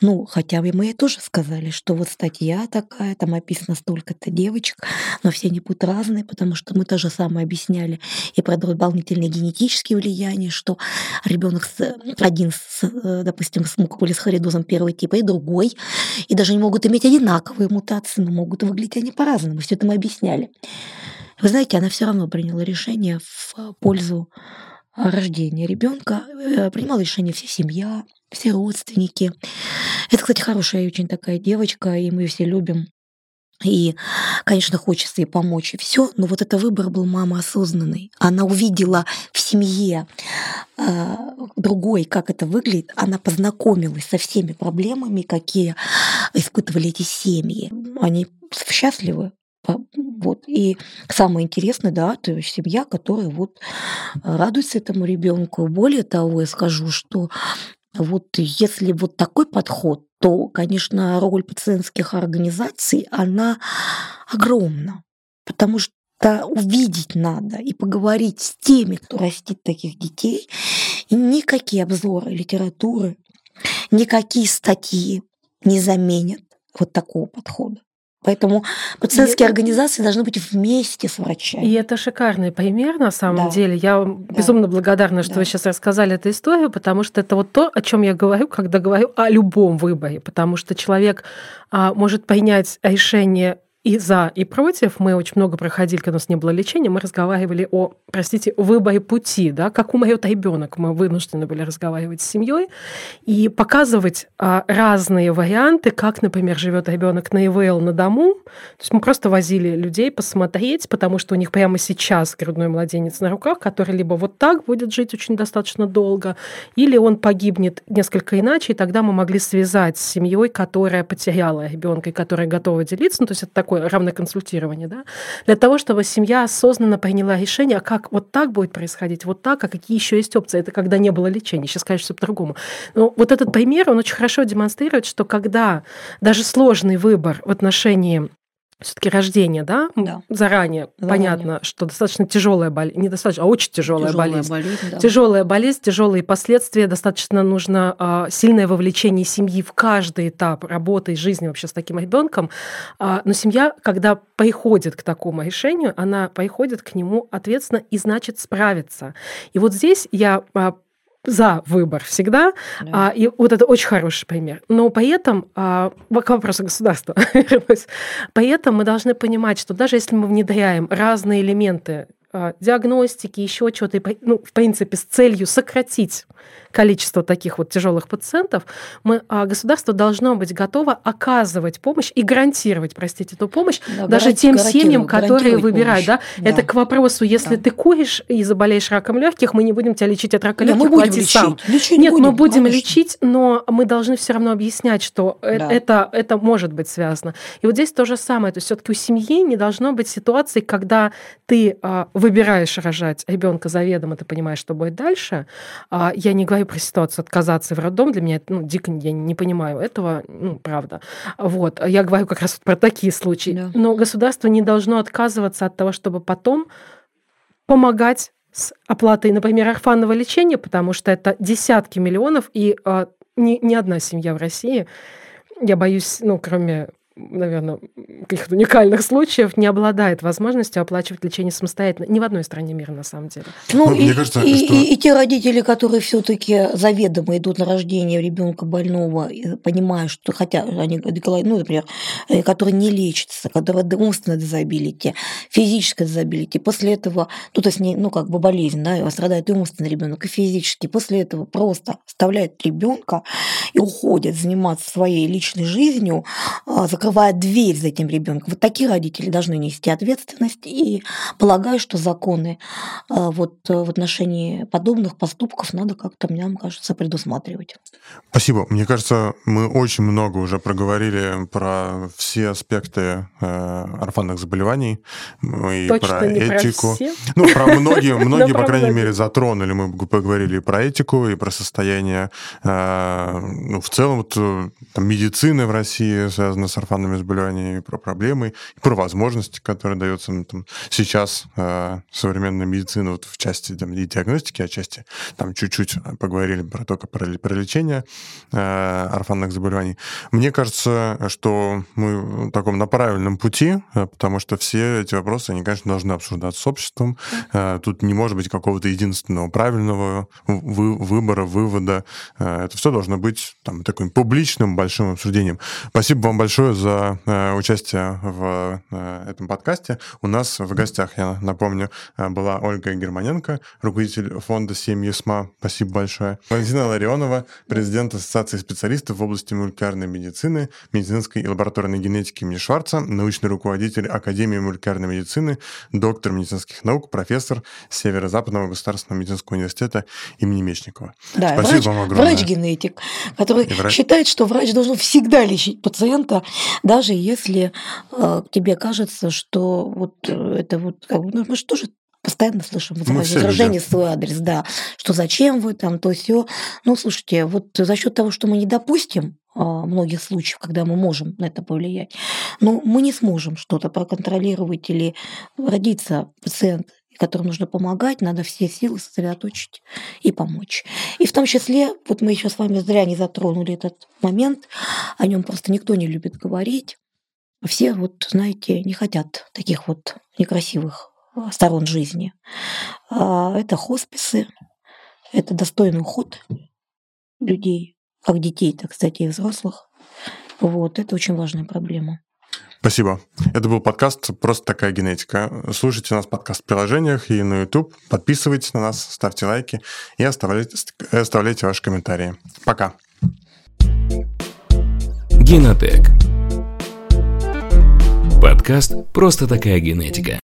Speaker 2: ну, хотя бы мы ей тоже сказали, что вот статья такая, там описано столько-то девочек, но все они будут разные, потому что мы тоже самое объясняли и про дополнительные генетические влияния, что ребенок с, один, с, э, допустим, с мукополисхоридозом первого типа и другой, и даже не могут иметь одинаковые мутации, но могут выглядеть они по-разному. Все это мы объясняли. Вы знаете, она все равно приняла решение в пользу рождения ребенка, э, принимала решение вся семья, все родственники. Это, кстати, хорошая очень такая девочка, и мы ее все любим. И, конечно, хочется ей помочь, и все, но вот это выбор был мама осознанный. Она увидела в семье э, другой, как это выглядит. Она познакомилась со всеми проблемами, какие испытывали эти семьи. Они счастливы, вот. И самое интересное, да, то есть семья, которая вот радуется этому ребенку. Более того, я скажу, что вот если вот такой подход, то, конечно, роль пациентских организаций, она огромна, потому что увидеть надо и поговорить с теми, кто растит таких детей. И никакие обзоры литературы, никакие статьи не заменят вот такого подхода. Поэтому пациентские и... организации должны быть вместе с врачами.
Speaker 3: И это шикарный пример на самом да. деле. Я да. безумно благодарна, что да. вы сейчас рассказали эту историю, потому что это вот то, о чем я говорю, когда говорю о любом выборе, потому что человек а, может принять решение и за, и против. Мы очень много проходили, когда у нас не было лечения, мы разговаривали о, простите, выборе пути, да, как умрет ребенок. Мы вынуждены были разговаривать с семьей и показывать а, разные варианты, как, например, живет ребенок на ИВЛ на дому. То есть мы просто возили людей посмотреть, потому что у них прямо сейчас грудной младенец на руках, который либо вот так будет жить очень достаточно долго, или он погибнет несколько иначе, и тогда мы могли связать с семьей, которая потеряла ребенка и которая готова делиться. Ну, то есть это такое равное да, для того, чтобы семья осознанно приняла решение, а как вот так будет происходить, вот так, а какие еще есть опции. Это когда не было лечения, сейчас, конечно, по-другому. Но вот этот пример, он очень хорошо демонстрирует, что когда даже сложный выбор в отношении все-таки рождение, да? да. Заранее, Заранее понятно, что достаточно тяжелая болезнь, не достаточно, а очень тяжелая, тяжелая болезнь. болезнь да. Тяжелая болезнь, тяжелые последствия, достаточно нужно а, сильное вовлечение семьи в каждый этап работы и жизни вообще с таким ребенком. А, но семья, когда приходит к такому решению, она приходит к нему ответственно и значит справится. И вот здесь я а, за выбор всегда. Да. А, и вот это очень хороший пример. Но при этом, а, к вопросу государства, при этом мы должны понимать, что даже если мы внедряем разные элементы а, диагностики, еще чего-то, ну, в принципе, с целью сократить количество таких вот тяжелых пациентов, мы, а, государство должно быть готово оказывать помощь и гарантировать, простите, эту помощь да, даже тем семьям, которые выбирают. Да? Да. Это к вопросу, если да. ты куришь и заболеешь раком легких, мы не будем тебя лечить от рака легких, плати сам. Лечить Нет, будем, мы будем конечно. лечить, но мы должны все равно объяснять, что э, да. это, это может быть связано. И вот здесь то же самое. То есть все-таки у семьи не должно быть ситуации, когда ты а, выбираешь рожать ребенка заведомо, ты понимаешь, что будет дальше. А, я не говорю про ситуацию отказаться в роддом. Для меня это ну, дико я не понимаю этого, ну, правда. Вот. Я говорю как раз про такие случаи. Да. Но государство не должно отказываться от того, чтобы потом помогать с оплатой, например, орфанного лечения, потому что это десятки миллионов, и э, ни, ни одна семья в России, я боюсь, ну, кроме наверное, каких-то уникальных случаев не обладает возможностью оплачивать лечение самостоятельно. Ни в одной стране мира, на самом деле.
Speaker 2: Ну, ну и, мне кажется, и, что... и, и те родители, которые все-таки заведомо идут на рождение ребенка больного, понимая, что хотя они, ну, например, э, которые не лечатся, которые умственное дизабилити, физическое дизабилити, после этого, ну, то есть, не, ну, как бы болезнь, да, страдает и умственный ребенок, и физически, после этого просто оставляет ребенка и уходит заниматься своей личной жизнью, а, закрывает дверь за этим ребенком. Вот такие родители должны нести ответственность. И полагаю, что законы э, вот э, в отношении подобных поступков надо как-то, мне кажется, предусматривать.
Speaker 1: Спасибо. Мне кажется, мы очень много уже проговорили про все аспекты э, орфанных заболеваний и Точно про этику. Про все. Ну, про многие, многие, по крайней мере, затронули. Мы поговорили и про этику, и про состояние, ну, в целом, медицины в России связано с орфанными орфанными заболеваниями, про проблемы, и про возможности, которые даются ну, там, сейчас э, современная медицина вот в части там, и диагностики, а части там чуть-чуть поговорили про только про, про лечение э, орфанных заболеваний. Мне кажется, что мы в таком на правильном пути, э, потому что все эти вопросы, они, конечно, должны обсуждаться с обществом. Э, тут не может быть какого-то единственного правильного вы, выбора, вывода. Э, это все должно быть там, таким публичным большим обсуждением. Спасибо вам большое за э, участие в э, этом подкасте. У нас в гостях, я напомню, э, была Ольга Германенко, руководитель фонда «Семьи СМА». Спасибо большое. Валентина Ларионова, президент Ассоциации специалистов в области молекулярной медицины, медицинской и лабораторной генетики имени Шварца, научный руководитель Академии молекулярной медицины, доктор медицинских наук, профессор Северо-Западного государственного медицинского университета имени Мечникова.
Speaker 2: Да, Спасибо врач, вам огромное. Врач-генетик, который врач... считает, что врач должен всегда лечить пациента, даже если э, тебе кажется, что вот э, это вот, как бы, ну, мы же тоже постоянно слышим возражение в свой адрес, да, что зачем вы там, то все. Ну, слушайте, вот за счет того, что мы не допустим а, многих случаев, когда мы можем на это повлиять, но мы не сможем что-то проконтролировать или родиться пациент которым нужно помогать, надо все силы сосредоточить и помочь. И в том числе, вот мы еще с вами зря не затронули этот момент, о нем просто никто не любит говорить. Все вот, знаете, не хотят таких вот некрасивых а, сторон жизни. А, это хосписы, это достойный уход людей, как детей, так кстати, и взрослых. Вот, это очень важная проблема.
Speaker 1: Спасибо. Это был подкаст «Просто такая генетика». Слушайте нас в подкаст-приложениях и на YouTube. Подписывайтесь на нас, ставьте лайки и оставляйте, оставляйте ваши комментарии. Пока.
Speaker 4: Генотек. Подкаст «Просто такая генетика».